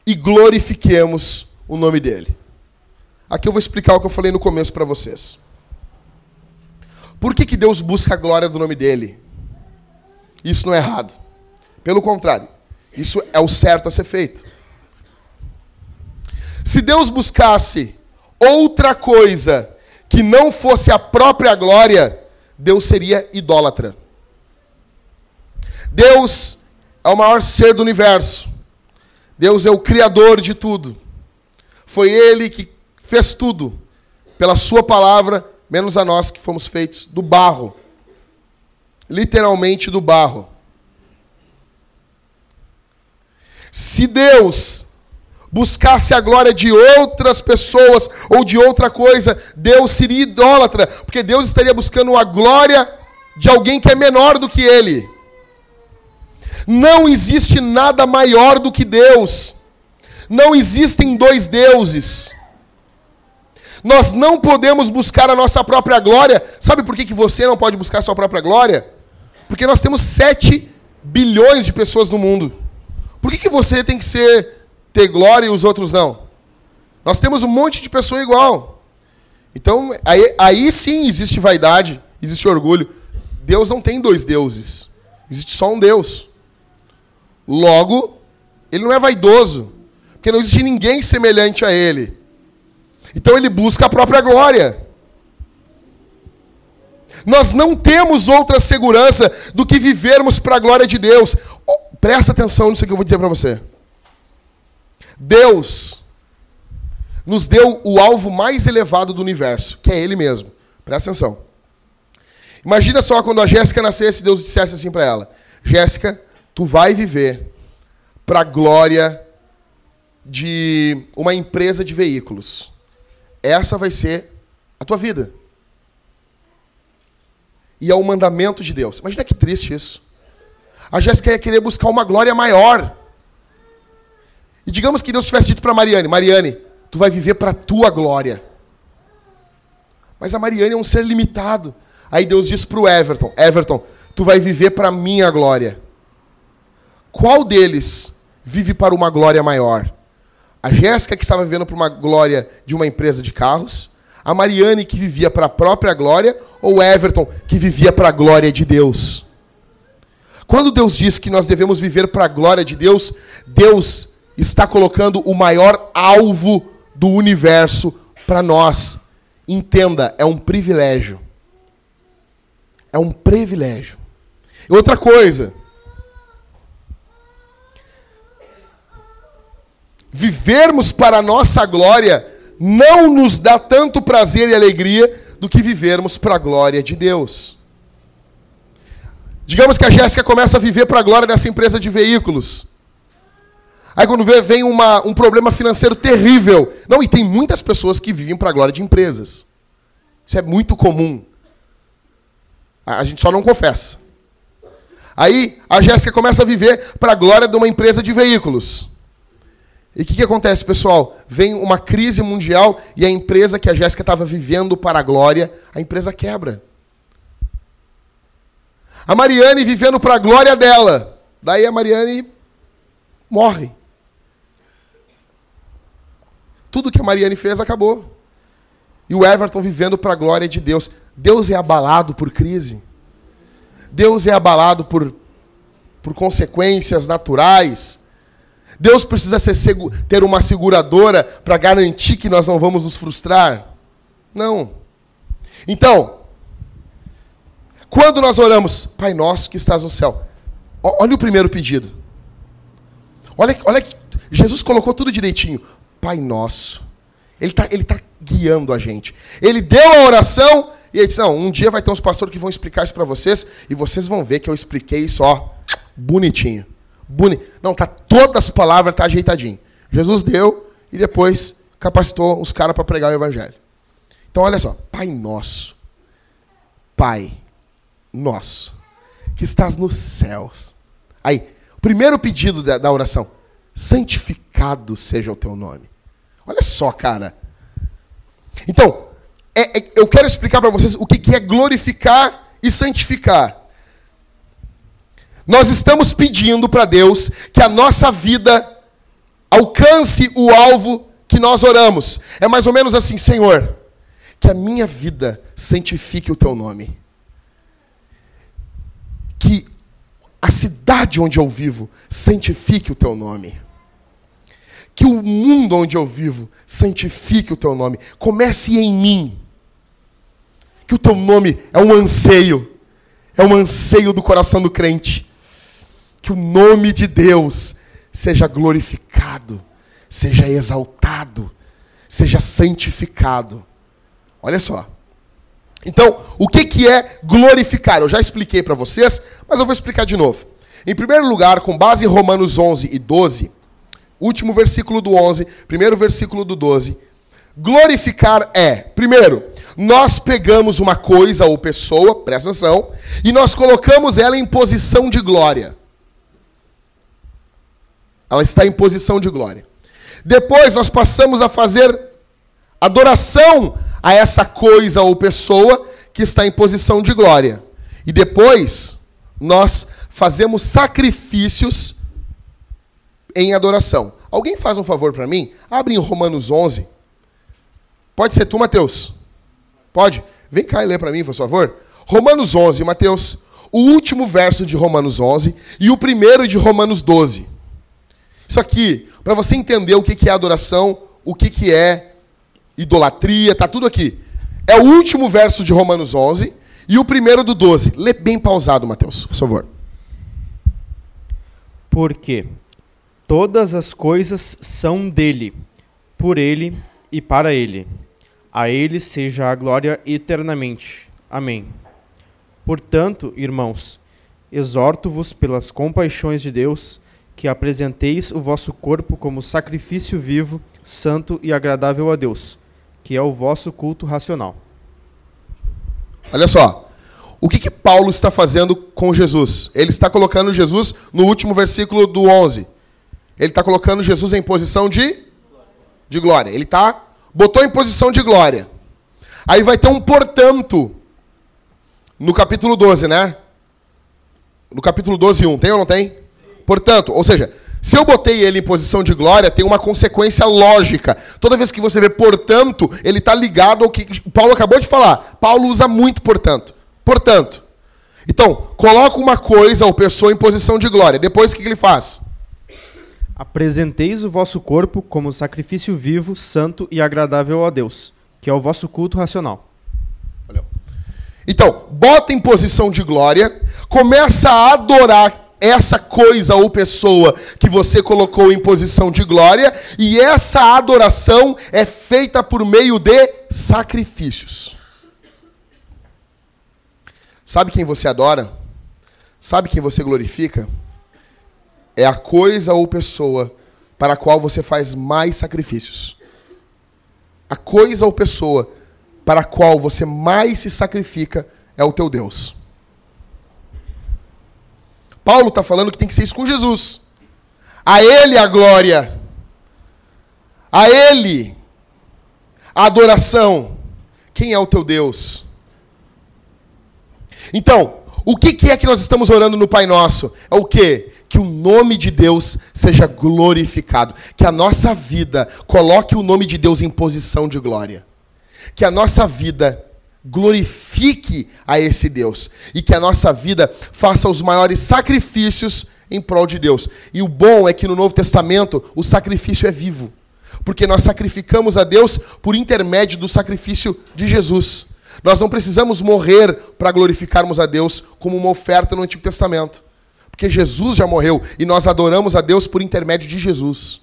e glorifiquemos o nome dele. Aqui eu vou explicar o que eu falei no começo para vocês. Por que, que Deus busca a glória do nome dele? Isso não é errado. Pelo contrário, isso é o certo a ser feito. Se Deus buscasse outra coisa que não fosse a própria glória, Deus seria idólatra. Deus é o maior ser do universo. Deus é o criador de tudo. Foi ele que fez tudo pela sua palavra menos a nós que fomos feitos do barro. Literalmente do barro. Se Deus buscasse a glória de outras pessoas ou de outra coisa, Deus seria idólatra, porque Deus estaria buscando a glória de alguém que é menor do que ele. Não existe nada maior do que Deus. Não existem dois deuses. Nós não podemos buscar a nossa própria glória. Sabe por que, que você não pode buscar a sua própria glória? Porque nós temos 7 bilhões de pessoas no mundo. Por que, que você tem que ser ter glória e os outros não? Nós temos um monte de pessoa igual. Então, aí, aí sim existe vaidade, existe orgulho. Deus não tem dois deuses. Existe só um Deus. Logo, ele não é vaidoso. Porque não existe ninguém semelhante a ele. Então ele busca a própria glória. Nós não temos outra segurança do que vivermos para a glória de Deus. Oh, presta atenção nisso que eu vou dizer para você. Deus nos deu o alvo mais elevado do universo, que é Ele mesmo. Presta atenção. Imagina só quando a Jéssica nascesse, Deus dissesse assim para ela: Jéssica, tu vai viver para a glória de uma empresa de veículos. Essa vai ser a tua vida. E é o mandamento de Deus. Imagina que triste isso. A Jéssica ia querer buscar uma glória maior. E digamos que Deus tivesse dito para Mariane: Mariane, tu vai viver para a tua glória. Mas a Mariane é um ser limitado. Aí Deus diz para o Everton: Everton, tu vai viver para a minha glória. Qual deles vive para uma glória maior? A Jéssica, que estava vivendo para uma glória de uma empresa de carros, a Mariane, que vivia para a própria glória, ou Everton, que vivia para a glória de Deus. Quando Deus diz que nós devemos viver para a glória de Deus, Deus está colocando o maior alvo do universo para nós. Entenda, é um privilégio. É um privilégio. Outra coisa, vivermos para a nossa glória não nos dá tanto prazer e alegria do que vivermos para a glória de Deus. Digamos que a Jéssica começa a viver para a glória dessa empresa de veículos. Aí quando vê, vem uma, um problema financeiro terrível. Não, e tem muitas pessoas que vivem para a glória de empresas. Isso é muito comum. A gente só não confessa. Aí a Jéssica começa a viver para a glória de uma empresa de veículos. E o que, que acontece, pessoal? Vem uma crise mundial e a empresa que a Jéssica estava vivendo para a glória, a empresa quebra. A Mariane vivendo para a glória dela. Daí a Mariane morre. Tudo que a Mariane fez acabou. E o Everton vivendo para a glória de Deus. Deus é abalado por crise. Deus é abalado por, por consequências naturais. Deus precisa ter uma seguradora para garantir que nós não vamos nos frustrar? Não. Então, quando nós oramos, Pai nosso que estás no céu, olha o primeiro pedido. Olha, olha que Jesus colocou tudo direitinho. Pai nosso. Ele está ele tá guiando a gente. Ele deu a oração e ele disse: Não, um dia vai ter uns pastores que vão explicar isso para vocês e vocês vão ver que eu expliquei isso, ó, bonitinho. Boni... Não, tá todas as palavras tá ajeitadinho. Jesus deu e depois capacitou os caras para pregar o evangelho. Então olha só, Pai nosso. Pai nosso, que estás nos céus. Aí, o primeiro pedido da, da oração: santificado seja o teu nome. Olha só, cara. Então, é, é, eu quero explicar para vocês o que, que é glorificar e santificar. Nós estamos pedindo para Deus que a nossa vida alcance o alvo que nós oramos. É mais ou menos assim, Senhor, que a minha vida santifique o teu nome. Que a cidade onde eu vivo santifique o teu nome. Que o mundo onde eu vivo santifique o teu nome. Comece em mim. Que o teu nome é um anseio. É um anseio do coração do crente. Que o nome de Deus seja glorificado, seja exaltado, seja santificado. Olha só. Então, o que, que é glorificar? Eu já expliquei para vocês, mas eu vou explicar de novo. Em primeiro lugar, com base em Romanos 11 e 12, último versículo do 11, primeiro versículo do 12, glorificar é, primeiro, nós pegamos uma coisa ou pessoa, presta atenção, e nós colocamos ela em posição de glória. Ela está em posição de glória. Depois nós passamos a fazer adoração a essa coisa ou pessoa que está em posição de glória. E depois nós fazemos sacrifícios em adoração. Alguém faz um favor para mim? Abre em Romanos 11. Pode ser tu, Mateus? Pode? Vem cá e lê para mim, por favor. Romanos 11, Mateus. O último verso de Romanos 11 e o primeiro de Romanos 12. Isso aqui, para você entender o que é adoração, o que é idolatria, tá tudo aqui. É o último verso de Romanos 11 e o primeiro do 12. Lê bem pausado, Mateus, por favor. Porque todas as coisas são dele, por ele e para ele. A ele seja a glória eternamente. Amém. Portanto, irmãos, exorto-vos pelas compaixões de Deus que apresenteis o vosso corpo como sacrifício vivo, santo e agradável a Deus, que é o vosso culto racional. Olha só. O que, que Paulo está fazendo com Jesus? Ele está colocando Jesus no último versículo do 11. Ele está colocando Jesus em posição de, de glória. Ele está botou em posição de glória. Aí vai ter um portanto no capítulo 12, né? No capítulo 12, 1. Tem ou não tem? Portanto, ou seja, se eu botei ele em posição de glória, tem uma consequência lógica. Toda vez que você vê portanto, ele está ligado ao que Paulo acabou de falar. Paulo usa muito portanto. Portanto. Então, coloca uma coisa ou pessoa em posição de glória. Depois, o que ele faz? Apresenteis o vosso corpo como sacrifício vivo, santo e agradável a Deus, que é o vosso culto racional. Valeu. Então, bota em posição de glória, começa a adorar essa coisa ou pessoa que você colocou em posição de glória, e essa adoração é feita por meio de sacrifícios. Sabe quem você adora? Sabe quem você glorifica? É a coisa ou pessoa para a qual você faz mais sacrifícios. A coisa ou pessoa para a qual você mais se sacrifica é o teu Deus. Paulo está falando que tem que ser isso com Jesus. A Ele a glória. A Ele a adoração. Quem é o teu Deus? Então, o que, que é que nós estamos orando no Pai Nosso? É o que? Que o nome de Deus seja glorificado. Que a nossa vida coloque o nome de Deus em posição de glória. Que a nossa vida glorifique a esse Deus e que a nossa vida faça os maiores sacrifícios em prol de Deus. E o bom é que no Novo Testamento o sacrifício é vivo, porque nós sacrificamos a Deus por intermédio do sacrifício de Jesus. Nós não precisamos morrer para glorificarmos a Deus como uma oferta no Antigo Testamento. Porque Jesus já morreu e nós adoramos a Deus por intermédio de Jesus.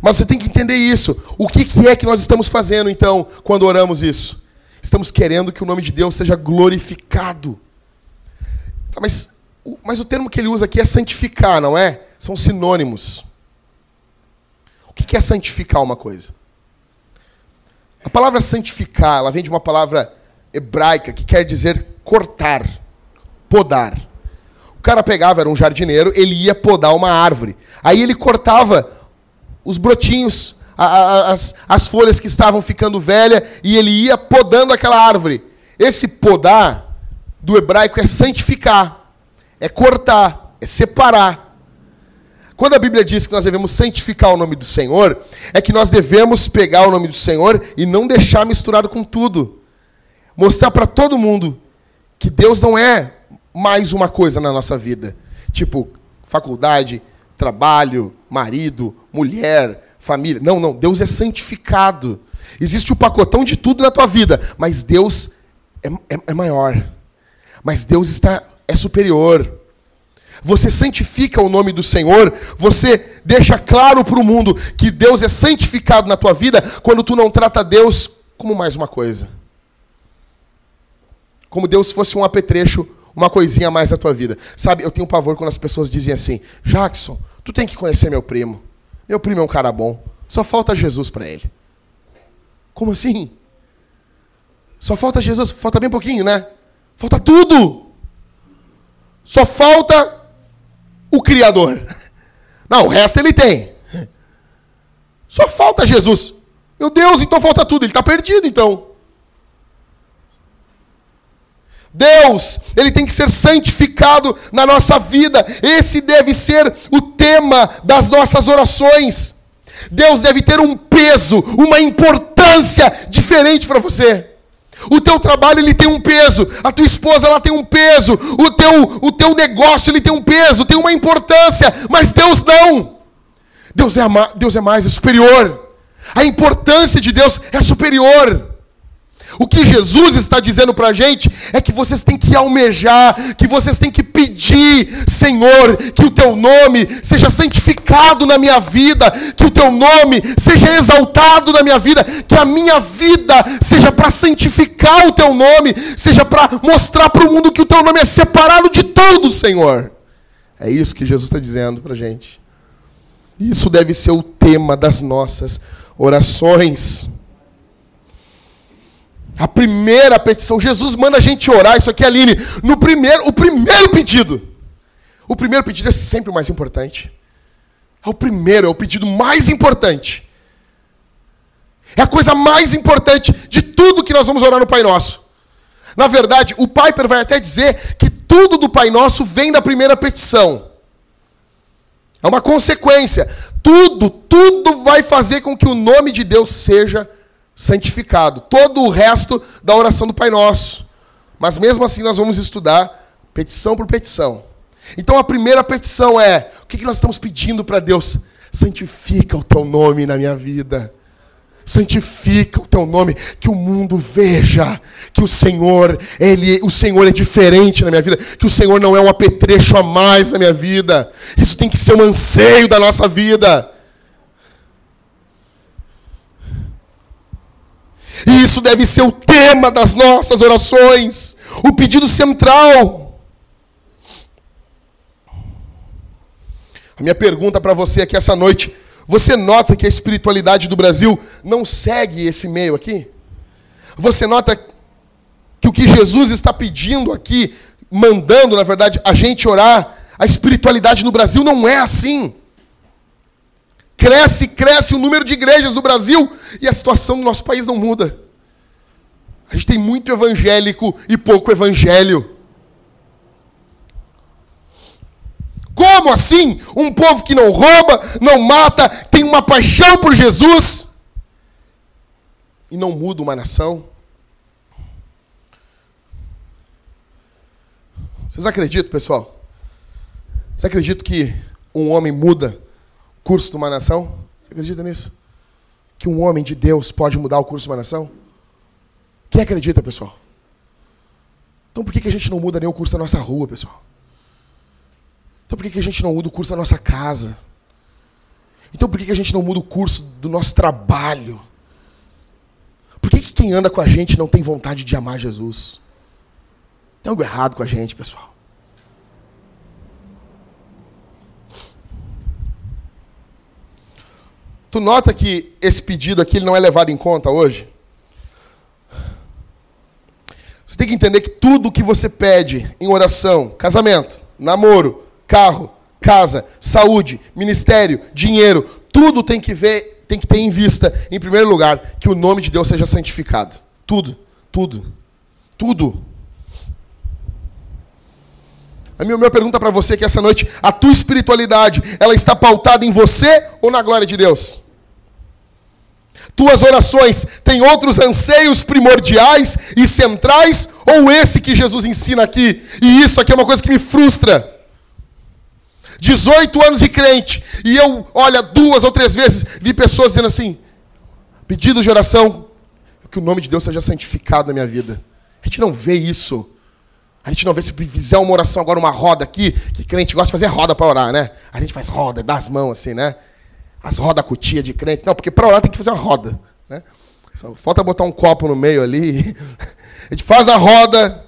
Mas você tem que entender isso. O que, é que nós estamos fazendo, então, quando oramos isso? Estamos querendo que o nome de Deus seja glorificado. Tá, mas, mas o termo que ele usa aqui é santificar, não é? São sinônimos. O que é santificar uma coisa? A palavra santificar, ela vem de uma palavra hebraica que quer dizer cortar, podar. O cara pegava, era um jardineiro, ele ia podar uma árvore. Aí ele cortava os brotinhos, as, as folhas que estavam ficando velhas, e ele ia podando aquela árvore. Esse podar, do hebraico, é santificar, é cortar, é separar. Quando a Bíblia diz que nós devemos santificar o nome do Senhor, é que nós devemos pegar o nome do Senhor e não deixar misturado com tudo. Mostrar para todo mundo que Deus não é mais uma coisa na nossa vida. Tipo, faculdade, trabalho, marido, mulher, família. Não, não. Deus é santificado. Existe o pacotão de tudo na tua vida, mas Deus é, é, é maior. Mas Deus está é superior você santifica o nome do Senhor, você deixa claro para o mundo que Deus é santificado na tua vida quando tu não trata Deus como mais uma coisa. Como Deus fosse um apetrecho, uma coisinha a mais na tua vida. Sabe, eu tenho pavor quando as pessoas dizem assim: Jackson, tu tem que conhecer meu primo. Meu primo é um cara bom. Só falta Jesus para ele. Como assim? Só falta Jesus, falta bem pouquinho, né? Falta tudo. Só falta o Criador. Não, o resto ele tem. Só falta Jesus. Meu Deus, então falta tudo. Ele está perdido, então. Deus, ele tem que ser santificado na nossa vida. Esse deve ser o tema das nossas orações. Deus deve ter um peso, uma importância diferente para você. O teu trabalho ele tem um peso, a tua esposa ela tem um peso, o teu, o teu negócio ele tem um peso, tem uma importância, mas Deus não. Deus é, Deus é mais, é superior. A importância de Deus é superior. O que Jesus está dizendo para a gente é que vocês têm que almejar, que vocês têm que pedir, Senhor, que o teu nome seja santificado na minha vida, que o teu nome seja exaltado na minha vida, que a minha vida seja para santificar o teu nome, seja para mostrar para o mundo que o teu nome é separado de tudo, Senhor. É isso que Jesus está dizendo para a gente. Isso deve ser o tema das nossas orações. A primeira petição, Jesus manda a gente orar, isso aqui, Aline, no primeiro, o primeiro pedido. O primeiro pedido é sempre o mais importante. É o primeiro, é o pedido mais importante. É a coisa mais importante de tudo que nós vamos orar no Pai Nosso. Na verdade, o Piper vai até dizer que tudo do Pai Nosso vem da primeira petição. É uma consequência. Tudo, tudo vai fazer com que o nome de Deus seja santificado. Todo o resto da oração do Pai Nosso. Mas mesmo assim nós vamos estudar petição por petição. Então a primeira petição é: o que nós estamos pedindo para Deus? Santifica o teu nome na minha vida. Santifica o teu nome, que o mundo veja que o Senhor, ele, o Senhor é diferente na minha vida, que o Senhor não é um apetrecho a mais na minha vida. Isso tem que ser um anseio da nossa vida. E isso deve ser o tema das nossas orações, o pedido central. A minha pergunta para você aqui essa noite: você nota que a espiritualidade do Brasil não segue esse meio aqui? Você nota que o que Jesus está pedindo aqui, mandando, na verdade, a gente orar, a espiritualidade no Brasil não é assim. Cresce, cresce o número de igrejas do Brasil e a situação do nosso país não muda. A gente tem muito evangélico e pouco evangelho. Como assim? Um povo que não rouba, não mata, tem uma paixão por Jesus e não muda uma nação? Vocês acreditam, pessoal? Vocês acreditam que um homem muda curso de uma nação? Você acredita nisso? Que um homem de Deus pode mudar o curso de uma nação? Quem acredita, pessoal? Então por que, que a gente não muda nem o curso da nossa rua, pessoal? Então por que, que a gente não muda o curso da nossa casa? Então por que, que a gente não muda o curso do nosso trabalho? Por que, que quem anda com a gente não tem vontade de amar Jesus? Tem algo errado com a gente, pessoal. Tu nota que esse pedido aqui não é levado em conta hoje? Você tem que entender que tudo que você pede em oração, casamento, namoro, carro, casa, saúde, ministério, dinheiro, tudo tem que ver, tem que ter em vista, em primeiro lugar, que o nome de Deus seja santificado. Tudo, tudo, tudo. A minha, minha pergunta para você é que essa noite, a tua espiritualidade, ela está pautada em você ou na glória de Deus? Tuas orações têm outros anseios primordiais e centrais ou esse que Jesus ensina aqui? E isso aqui é uma coisa que me frustra. 18 anos de crente, e eu, olha, duas ou três vezes vi pessoas dizendo assim: pedido de oração, que o nome de Deus seja santificado na minha vida. A gente não vê isso. A gente não vê se fizer uma oração agora, uma roda aqui, que crente gosta de fazer roda para orar, né? A gente faz roda, dá as mãos assim, né? As rodas cutia de crente. Não, porque para orar tem que fazer uma roda. Né? Só falta botar um copo no meio ali. A gente faz a roda.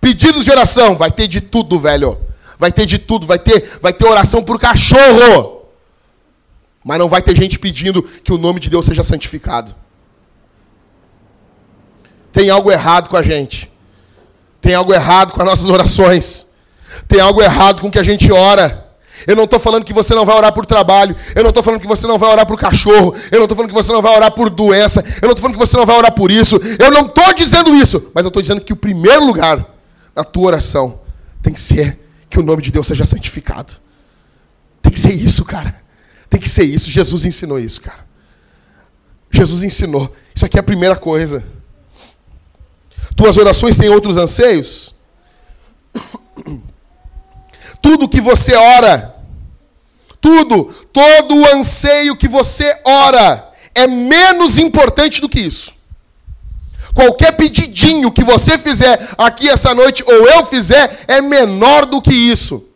Pedidos de oração. Vai ter de tudo, velho. Vai ter de tudo. Vai ter, vai ter oração por cachorro. Mas não vai ter gente pedindo que o nome de Deus seja santificado. Tem algo errado com a gente. Tem algo errado com as nossas orações. Tem algo errado com o que a gente ora. Eu não estou falando que você não vai orar por trabalho. Eu não estou falando que você não vai orar por cachorro. Eu não estou falando que você não vai orar por doença. Eu não estou falando que você não vai orar por isso. Eu não estou dizendo isso. Mas eu estou dizendo que o primeiro lugar na tua oração tem que ser que o nome de Deus seja santificado. Tem que ser isso, cara. Tem que ser isso. Jesus ensinou isso, cara. Jesus ensinou. Isso aqui é a primeira coisa. Tuas orações têm outros anseios? Tudo que você ora tudo, todo o anseio que você ora é menos importante do que isso. Qualquer pedidinho que você fizer aqui essa noite, ou eu fizer, é menor do que isso.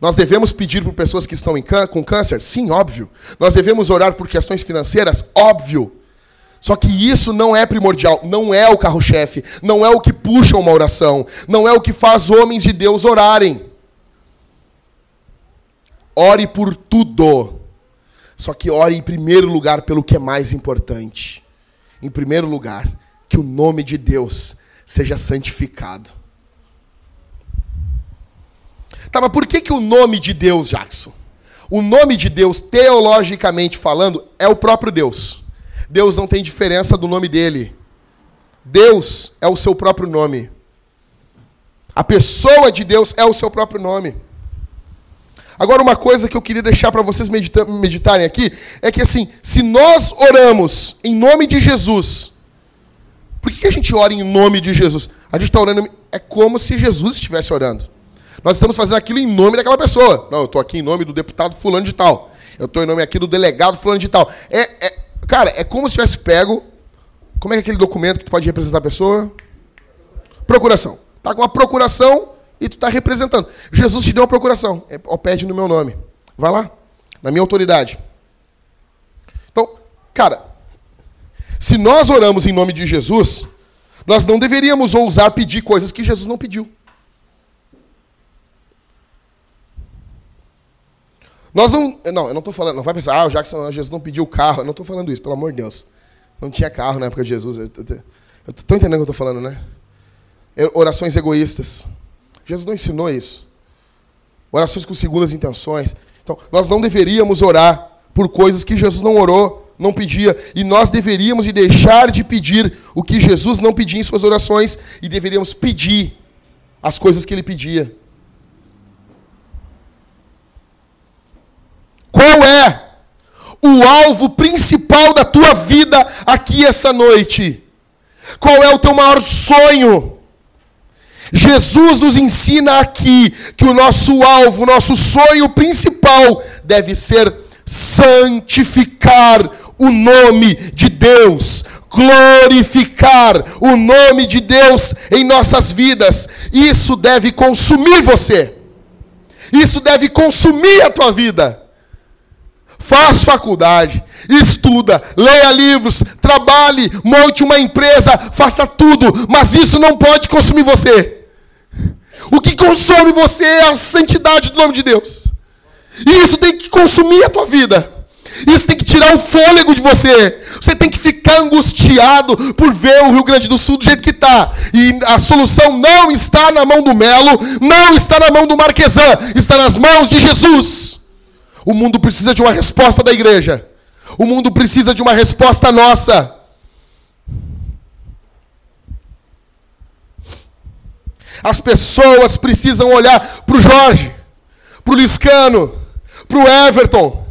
Nós devemos pedir por pessoas que estão com câncer? Sim, óbvio. Nós devemos orar por questões financeiras? Óbvio. Só que isso não é primordial, não é o carro-chefe, não é o que puxa uma oração, não é o que faz homens de Deus orarem. Ore por tudo. Só que ore em primeiro lugar pelo que é mais importante. Em primeiro lugar, que o nome de Deus seja santificado. Tá, mas por que, que o nome de Deus, Jackson? O nome de Deus, teologicamente falando, é o próprio Deus. Deus não tem diferença do nome dele. Deus é o seu próprio nome. A pessoa de Deus é o seu próprio nome. Agora, uma coisa que eu queria deixar para vocês medita meditarem aqui é que, assim, se nós oramos em nome de Jesus, por que, que a gente ora em nome de Jesus? A gente está orando, é como se Jesus estivesse orando. Nós estamos fazendo aquilo em nome daquela pessoa. Não, eu estou aqui em nome do deputado fulano de tal. Eu estou em nome aqui do delegado fulano de tal. É, é, cara, é como se tivesse pego. Como é é aquele documento que tu pode representar a pessoa? Procuração. Tá com a procuração e tu está representando. Jesus te deu uma procuração. É, pede no meu nome. Vai lá, na minha autoridade. Então, cara, se nós oramos em nome de Jesus, nós não deveríamos ousar pedir coisas que Jesus não pediu. Nós não. Não, eu não estou falando. Não vai pensar, ah, o Jackson, Jesus não pediu carro. Eu não estou falando isso, pelo amor de Deus. Não tinha carro na época de Jesus. Estou entendendo o que eu estou falando, né? Orações egoístas. Jesus não ensinou isso. Orações com segundas intenções. Então, nós não deveríamos orar por coisas que Jesus não orou, não pedia, e nós deveríamos de deixar de pedir o que Jesus não pedia em suas orações e deveríamos pedir as coisas que ele pedia. Qual é o alvo principal da tua vida aqui essa noite? Qual é o teu maior sonho? Jesus nos ensina aqui que o nosso alvo, o nosso sonho principal deve ser santificar o nome de Deus. glorificar o nome de Deus em nossas vidas. Isso deve consumir você. Isso deve consumir a tua vida. Faz faculdade, estuda, leia livros, trabalhe, monte uma empresa, faça tudo, mas isso não pode consumir você. O que consome você é a santidade do nome de Deus. E isso tem que consumir a tua vida. Isso tem que tirar o fôlego de você. Você tem que ficar angustiado por ver o Rio Grande do Sul do jeito que está. E a solução não está na mão do Melo, não está na mão do Marquesan, está nas mãos de Jesus. O mundo precisa de uma resposta da igreja. O mundo precisa de uma resposta nossa. As pessoas precisam olhar para o Jorge, para o Liscano, para o Everton,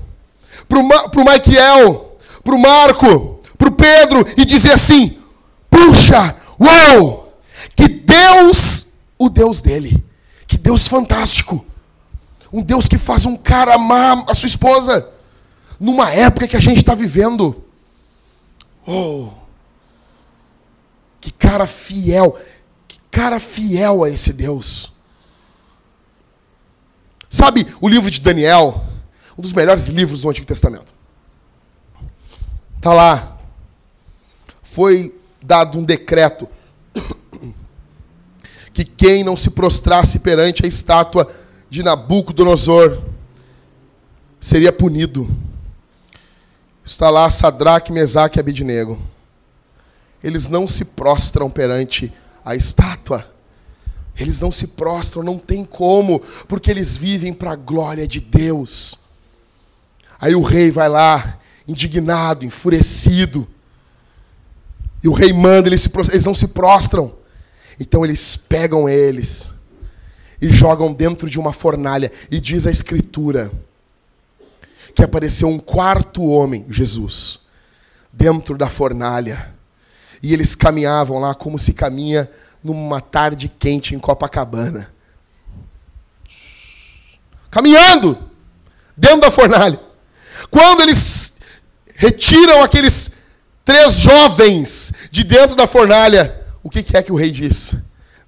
para o Michael, para o Marco, para o Pedro e dizer assim: puxa, uau, que Deus, o Deus dele, que Deus fantástico, um Deus que faz um cara amar a sua esposa, numa época que a gente está vivendo. Oh, que cara fiel, que cara fiel a esse Deus. Sabe o livro de Daniel? Um dos melhores livros do Antigo Testamento. Está lá. Foi dado um decreto que quem não se prostrasse perante a estátua de Nabucodonosor seria punido. Está lá Sadraque, Mesaque e Abidnego. Eles não se prostram perante a estátua. Eles não se prostram, não tem como, porque eles vivem para a glória de Deus. Aí o rei vai lá, indignado, enfurecido. E o rei manda, eles, se, eles não se prostram. Então eles pegam eles e jogam dentro de uma fornalha. E diz a Escritura que apareceu um quarto homem, Jesus, dentro da fornalha. E eles caminhavam lá como se caminha numa tarde quente em Copacabana. Caminhando dentro da fornalha. Quando eles retiram aqueles três jovens de dentro da fornalha, o que é que o rei diz?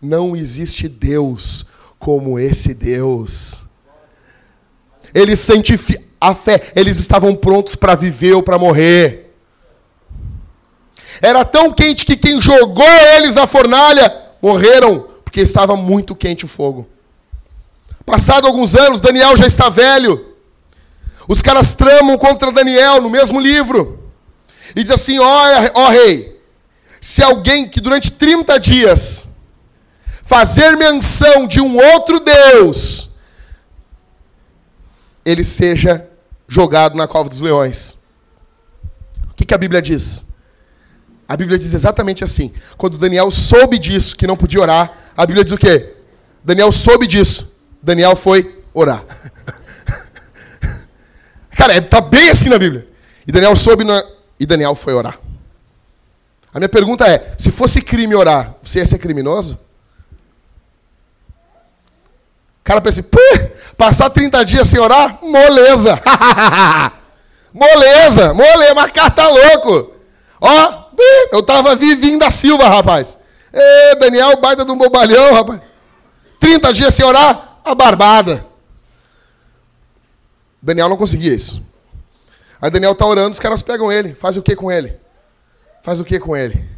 Não existe Deus como esse Deus. Eles sentem a fé, eles estavam prontos para viver ou para morrer. Era tão quente que quem jogou eles na fornalha morreram, porque estava muito quente o fogo. Passado alguns anos, Daniel já está velho. Os caras tramam contra Daniel no mesmo livro. E diz assim: ó, ó rei, se alguém que durante 30 dias fazer menção de um outro Deus, ele seja jogado na cova dos leões. O que, que a Bíblia diz? A Bíblia diz exatamente assim. Quando Daniel soube disso, que não podia orar, a Bíblia diz o quê? Daniel soube disso. Daniel foi orar. Cara, é, bem assim na Bíblia. E Daniel soube na... e Daniel foi orar. A minha pergunta é: se fosse crime orar, você ia ser criminoso? O cara pensa assim, passar 30 dias sem orar? Moleza. moleza, moleza, mas cara tá louco. Ó, eu tava vivinho da Silva, rapaz. Ê, Daniel, baita de um bobalhão, rapaz. 30 dias sem orar? A barbada. Daniel não conseguia isso. Aí Daniel está orando, os caras pegam ele. Faz o que com ele? Faz o que com ele?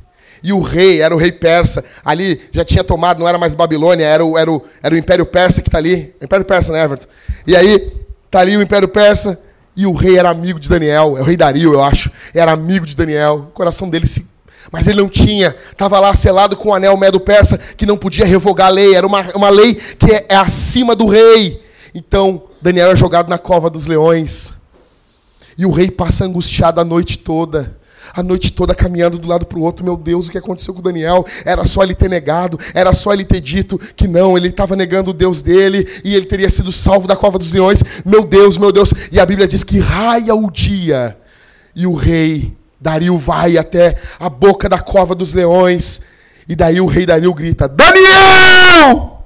E o rei, era o rei persa. Ali já tinha tomado, não era mais Babilônia, era o, era o, era o Império Persa que está ali. Império Persa, né, Everton? E aí, está ali o Império Persa. E o rei era amigo de Daniel. É o rei Dario, eu acho. Era amigo de Daniel. O coração dele se. Mas ele não tinha. Estava lá selado com o anel medo persa, que não podia revogar a lei. Era uma, uma lei que é, é acima do rei. Então, Daniel é jogado na cova dos leões. E o rei passa angustiado a noite toda. A noite toda caminhando do lado para o outro. Meu Deus, o que aconteceu com Daniel? Era só ele ter negado, era só ele ter dito que não, ele estava negando o Deus dele e ele teria sido salvo da cova dos leões. Meu Deus, meu Deus. E a Bíblia diz que raia o dia e o rei Dario vai até a boca da cova dos leões. E daí o rei Dario grita: Daniel!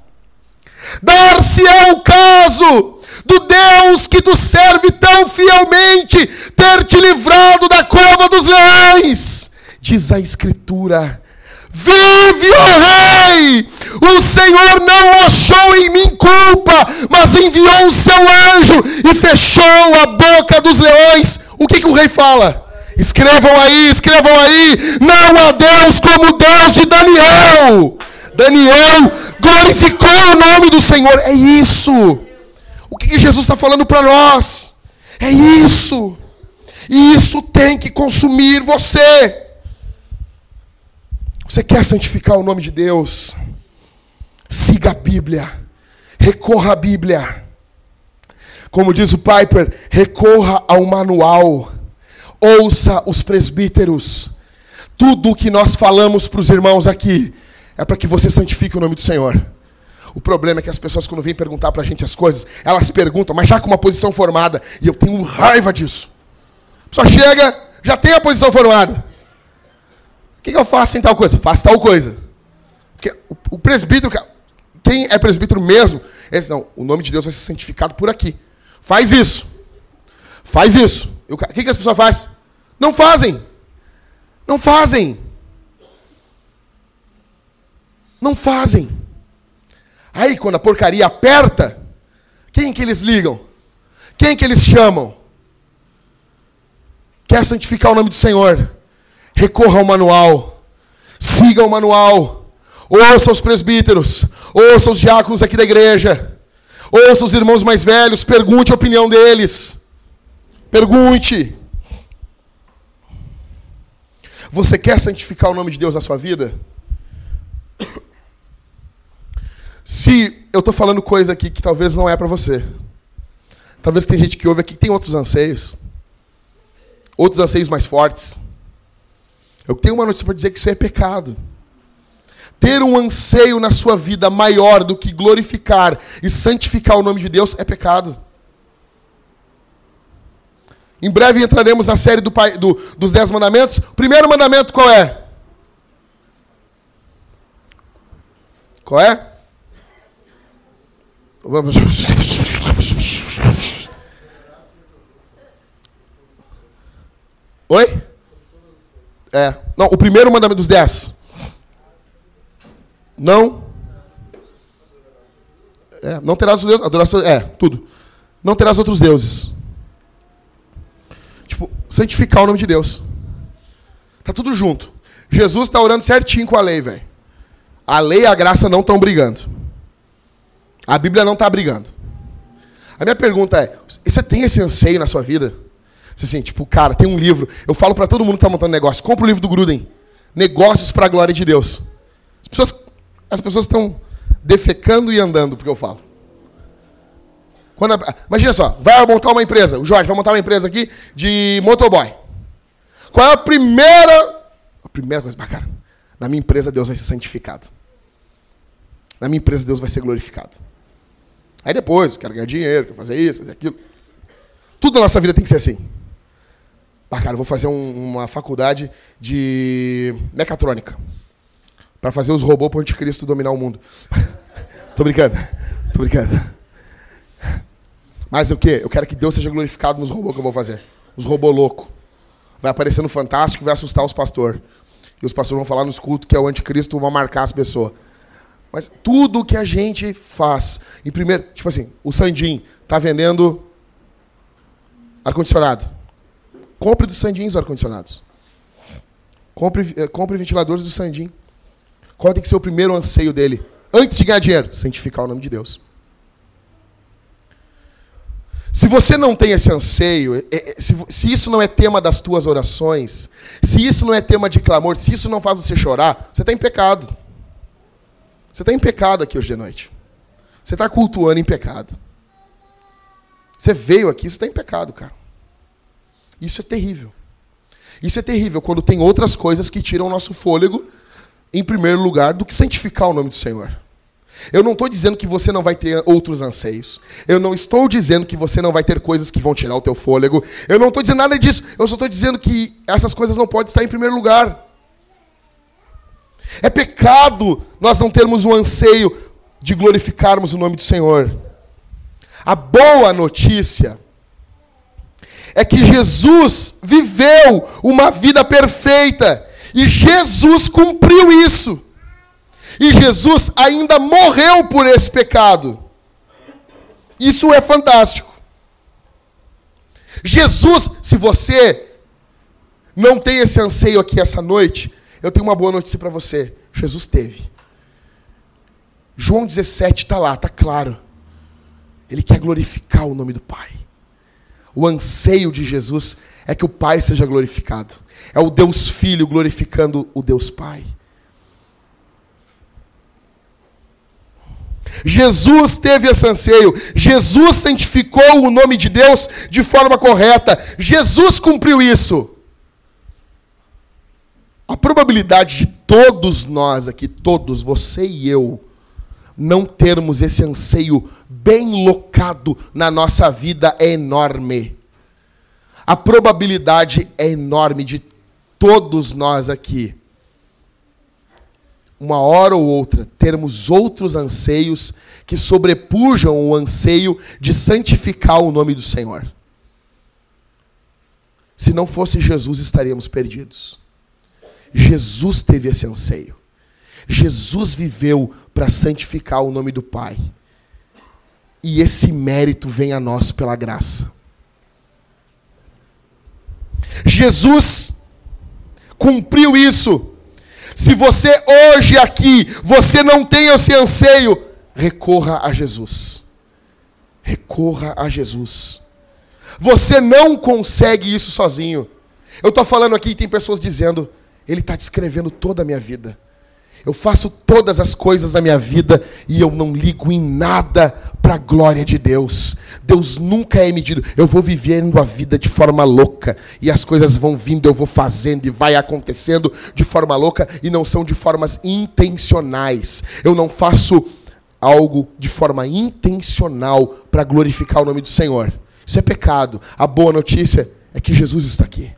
Dar-se-é o caso do Deus que tu serve tão fielmente, ter te livrado da cova dos leões. diz a Escritura: Vive, ó Rei! O Senhor não achou em mim culpa, mas enviou o seu anjo e fechou a boca dos leões. O que, que o rei fala? Escrevam aí, escrevam aí. Não há Deus como Deus de Daniel. Daniel glorificou o nome do Senhor. É isso. O que, que Jesus está falando para nós? É isso. E isso tem que consumir você. Você quer santificar o nome de Deus? Siga a Bíblia. Recorra à Bíblia. Como diz o Piper, recorra ao manual. Ouça os presbíteros. Tudo o que nós falamos para os irmãos aqui é para que você santifique o nome do Senhor. O problema é que as pessoas, quando vêm perguntar para a gente as coisas, elas perguntam, mas já com uma posição formada. E eu tenho raiva disso. A pessoa chega, já tem a posição formada. O que, que eu faço em tal coisa? Faço tal coisa. Porque o, presbítero, quem é presbítero mesmo, ele diz, não, o nome de Deus vai ser santificado por aqui. Faz isso. Faz isso. O que, que as pessoas fazem? Não fazem. Não fazem. Não fazem. Aí quando a porcaria aperta, quem que eles ligam? Quem que eles chamam? Quer santificar o nome do Senhor? Recorra ao manual. Siga o manual. Ouça os presbíteros. Ouça os diáconos aqui da igreja. Ouça os irmãos mais velhos. Pergunte a opinião deles. Pergunte. Você quer santificar o nome de Deus na sua vida? Se eu estou falando coisa aqui que talvez não é para você. Talvez tem gente que ouve aqui que tem outros anseios. Outros anseios mais fortes. Eu tenho uma notícia para dizer que isso é pecado. Ter um anseio na sua vida maior do que glorificar e santificar o nome de Deus é pecado. Em breve entraremos na série do, do, dos Dez Mandamentos. Primeiro mandamento qual é? Qual é? Vamos. Oi? É. Não, o primeiro mandamento dos dez. Não. É, não terás outros deuses. Adoração. É, tudo. Não terás outros deuses. Tipo, santificar o nome de Deus. Tá tudo junto. Jesus está orando certinho com a lei, velho. A lei e a graça não estão brigando. A Bíblia não está brigando. A minha pergunta é: você tem esse anseio na sua vida? Você assim, tipo, cara, tem um livro. Eu falo para todo mundo que está montando negócio: compra o livro do Gruden. Negócios para a glória de Deus. As pessoas, as pessoas estão defecando e andando porque eu falo. Quando a, imagina só, vai montar uma empresa. O Jorge vai montar uma empresa aqui de motoboy. Qual é a primeira. A primeira coisa, cara, na minha empresa Deus vai ser santificado. Na minha empresa Deus vai ser glorificado. Aí depois, quero ganhar dinheiro, quero fazer isso, fazer aquilo. Tudo na nossa vida tem que ser assim. Ah, cara, vou fazer um, uma faculdade de mecatrônica. Para fazer os robôs para o anticristo dominar o mundo. Tô brincando. Tô brincando. Mas o quê? Eu quero que Deus seja glorificado nos robôs que eu vou fazer. Os robôs loucos. Vai aparecer no Fantástico vai assustar os pastores. E os pastores vão falar nos cultos que é o anticristo, vão marcar as pessoas. Mas tudo que a gente faz. Em primeiro, tipo assim, o Sandim está vendendo ar-condicionado. Compre dos Sandim os ar-condicionados. Compre, eh, compre ventiladores do Sandim. Qual tem que ser o primeiro anseio dele? Antes de ganhar dinheiro, santificar o nome de Deus. Se você não tem esse anseio, é, é, se, isso não é tema das tuas orações, se isso não é tema de clamor, se isso não faz você chorar, você está em pecado. Você está em pecado aqui hoje de noite. Você está cultuando em pecado. Você veio aqui, você está em pecado, cara. Isso é terrível. Isso é terrível quando tem outras coisas que tiram o nosso fôlego, em primeiro lugar, do que santificar o nome do Senhor. Eu não estou dizendo que você não vai ter outros anseios. Eu não estou dizendo que você não vai ter coisas que vão tirar o teu fôlego. Eu não estou dizendo nada disso. Eu só estou dizendo que essas coisas não podem estar em primeiro lugar. É pecado nós não termos o anseio de glorificarmos o nome do Senhor. A boa notícia é que Jesus viveu uma vida perfeita E Jesus cumpriu isso. E Jesus ainda morreu por esse pecado. Isso é fantástico. Jesus, se você não tem esse anseio aqui essa noite, eu tenho uma boa notícia para você. Jesus teve. João 17 está lá, está claro. Ele quer glorificar o nome do Pai. O anseio de Jesus é que o Pai seja glorificado. É o Deus Filho glorificando o Deus Pai. Jesus teve esse anseio. Jesus santificou o nome de Deus de forma correta. Jesus cumpriu isso. Probabilidade de todos nós aqui, todos, você e eu, não termos esse anseio bem locado na nossa vida é enorme. A probabilidade é enorme de todos nós aqui, uma hora ou outra, termos outros anseios que sobrepujam o anseio de santificar o nome do Senhor. Se não fosse Jesus, estaríamos perdidos. Jesus teve esse anseio. Jesus viveu para santificar o nome do Pai. E esse mérito vem a nós pela graça. Jesus cumpriu isso. Se você hoje aqui, você não tem esse anseio, recorra a Jesus. Recorra a Jesus. Você não consegue isso sozinho. Eu estou falando aqui e tem pessoas dizendo, ele está descrevendo toda a minha vida. Eu faço todas as coisas da minha vida e eu não ligo em nada para a glória de Deus. Deus nunca é medido. Eu vou vivendo a vida de forma louca e as coisas vão vindo, eu vou fazendo e vai acontecendo de forma louca e não são de formas intencionais. Eu não faço algo de forma intencional para glorificar o nome do Senhor. Isso é pecado. A boa notícia é que Jesus está aqui.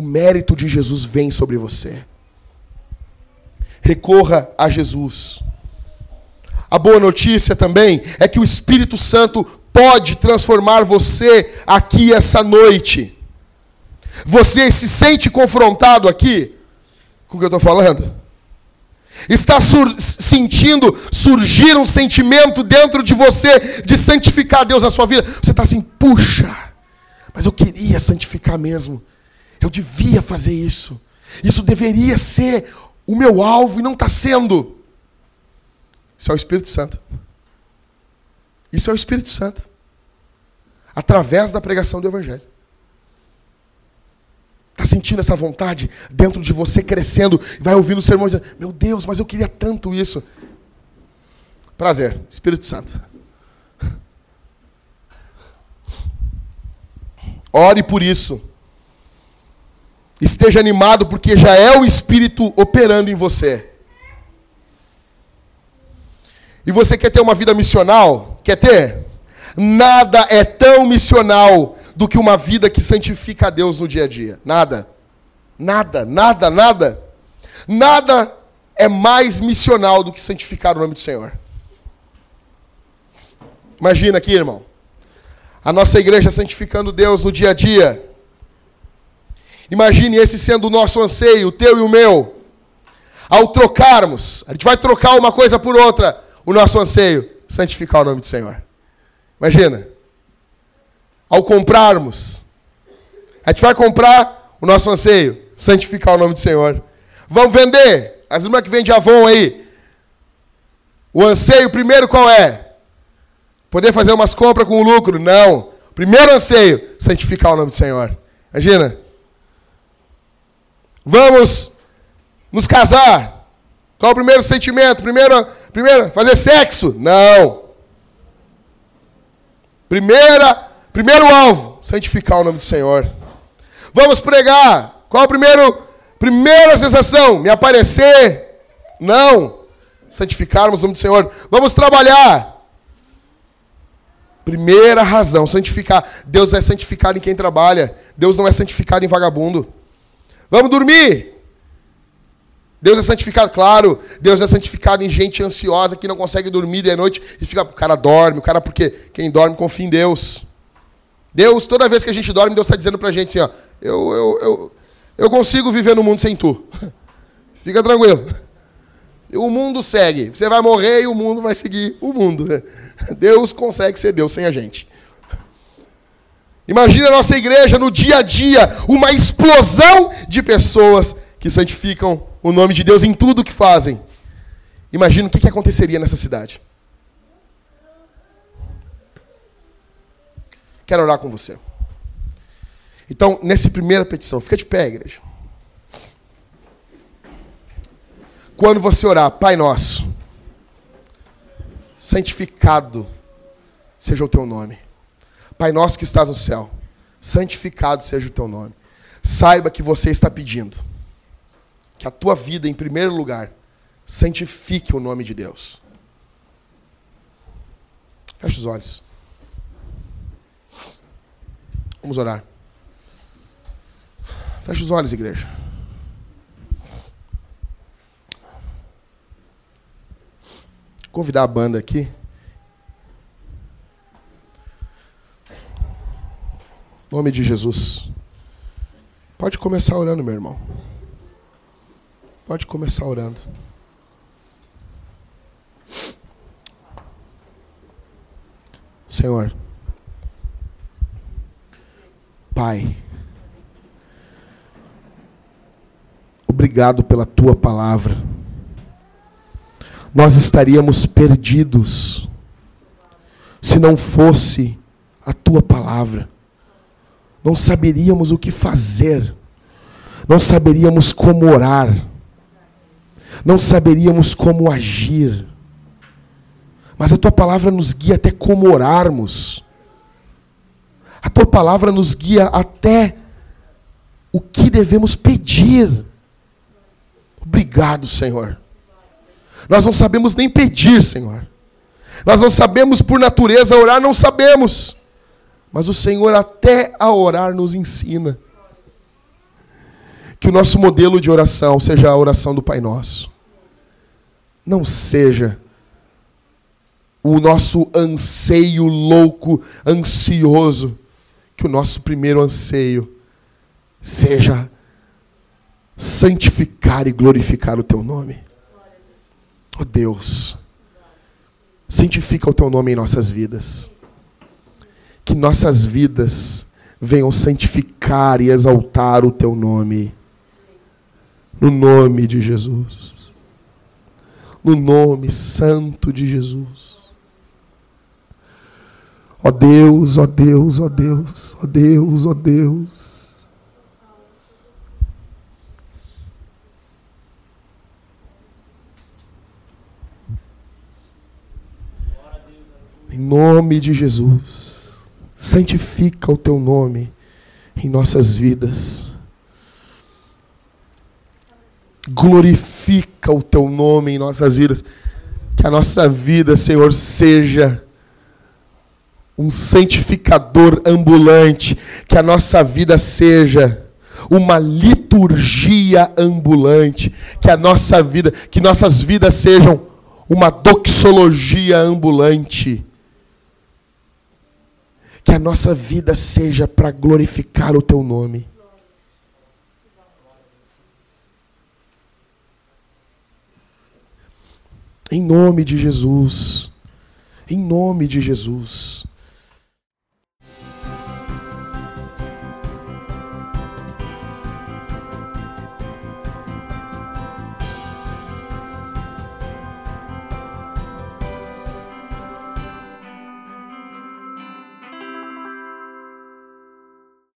O mérito de Jesus vem sobre você. Recorra a Jesus. A boa notícia também é que o Espírito Santo pode transformar você aqui essa noite. Você se sente confrontado aqui com o que eu estou falando? Está sur sentindo surgir um sentimento dentro de você de santificar Deus na sua vida? Você está assim, puxa, mas eu queria santificar mesmo. Eu devia fazer isso. Isso deveria ser o meu alvo e não está sendo. Isso é o Espírito Santo. Isso é o Espírito Santo. Através da pregação do Evangelho. Está sentindo essa vontade dentro de você crescendo, vai ouvindo sermões, meu Deus, mas eu queria tanto isso. Prazer, Espírito Santo. Ore por isso. Esteja animado, porque já é o Espírito operando em você. E você quer ter uma vida missional? Quer ter? Nada é tão missional do que uma vida que santifica a Deus no dia a dia. Nada. Nada, nada, nada. Nada é mais missional do que santificar o nome do Senhor. Imagina aqui, irmão. A nossa igreja santificando Deus no dia a dia. Imagine esse sendo o nosso anseio, o teu e o meu. Ao trocarmos, a gente vai trocar uma coisa por outra, o nosso anseio, santificar o nome do Senhor. Imagina. Ao comprarmos, a gente vai comprar o nosso anseio, santificar o nome do Senhor. Vamos vender. As irmãs que vendem Avon aí. O anseio primeiro qual é? Poder fazer umas compras com lucro? Não. Primeiro anseio, santificar o nome do Senhor. Imagina. Vamos nos casar. Qual o primeiro sentimento? Primeiro, primeiro fazer sexo? Não. Primeira, primeiro alvo, santificar o nome do Senhor. Vamos pregar. Qual o primeiro, primeira sensação? Me aparecer? Não. Santificarmos o nome do Senhor. Vamos trabalhar. Primeira razão, santificar. Deus é santificado em quem trabalha. Deus não é santificado em vagabundo. Vamos dormir. Deus é santificado, claro. Deus é santificado em gente ansiosa que não consegue dormir de noite e fica, o cara dorme, o cara porque quem dorme confia em Deus. Deus, toda vez que a gente dorme, Deus está dizendo para a gente assim, ó, eu, eu, eu, Eu consigo viver no mundo sem tu. Fica tranquilo. O mundo segue. Você vai morrer e o mundo vai seguir o mundo. Deus consegue ser Deus sem a gente. Imagina a nossa igreja no dia a dia, uma explosão de pessoas que santificam o nome de Deus em tudo que fazem. Imagina o que aconteceria nessa cidade. Quero orar com você. Então, nessa primeira petição, fica de pé, igreja. Quando você orar, Pai Nosso, santificado seja o teu nome. Pai Nosso que estás no céu, santificado seja o teu nome. Saiba que você está pedindo que a tua vida, em primeiro lugar, santifique o nome de Deus. Feche os olhos. Vamos orar. Feche os olhos, igreja. Convidar a banda aqui. Nome de Jesus. Pode começar orando, meu irmão. Pode começar orando. Senhor. Pai. Obrigado pela tua palavra. Nós estaríamos perdidos se não fosse a tua palavra. Não saberíamos o que fazer, não saberíamos como orar, não saberíamos como agir. Mas a tua palavra nos guia até como orarmos. A tua palavra nos guia até o que devemos pedir. Obrigado, Senhor. Nós não sabemos nem pedir, Senhor. Nós não sabemos por natureza orar, não sabemos. Mas o Senhor, até a orar, nos ensina. Que o nosso modelo de oração seja a oração do Pai Nosso. Não seja o nosso anseio louco, ansioso. Que o nosso primeiro anseio seja santificar e glorificar o teu nome. Oh Deus, santifica o teu nome em nossas vidas. Que nossas vidas venham santificar e exaltar o teu nome. No nome de Jesus. No nome santo de Jesus. Ó oh Deus, ó oh Deus, ó oh Deus, ó Deus, ó Deus. Em nome de Jesus. Santifica o teu nome em nossas vidas. Glorifica o teu nome em nossas vidas. Que a nossa vida, Senhor, seja um santificador ambulante. Que a nossa vida seja uma liturgia ambulante. Que a nossa vida, que nossas vidas sejam uma doxologia ambulante que a nossa vida seja para glorificar o teu nome. Em nome de Jesus. Em nome de Jesus.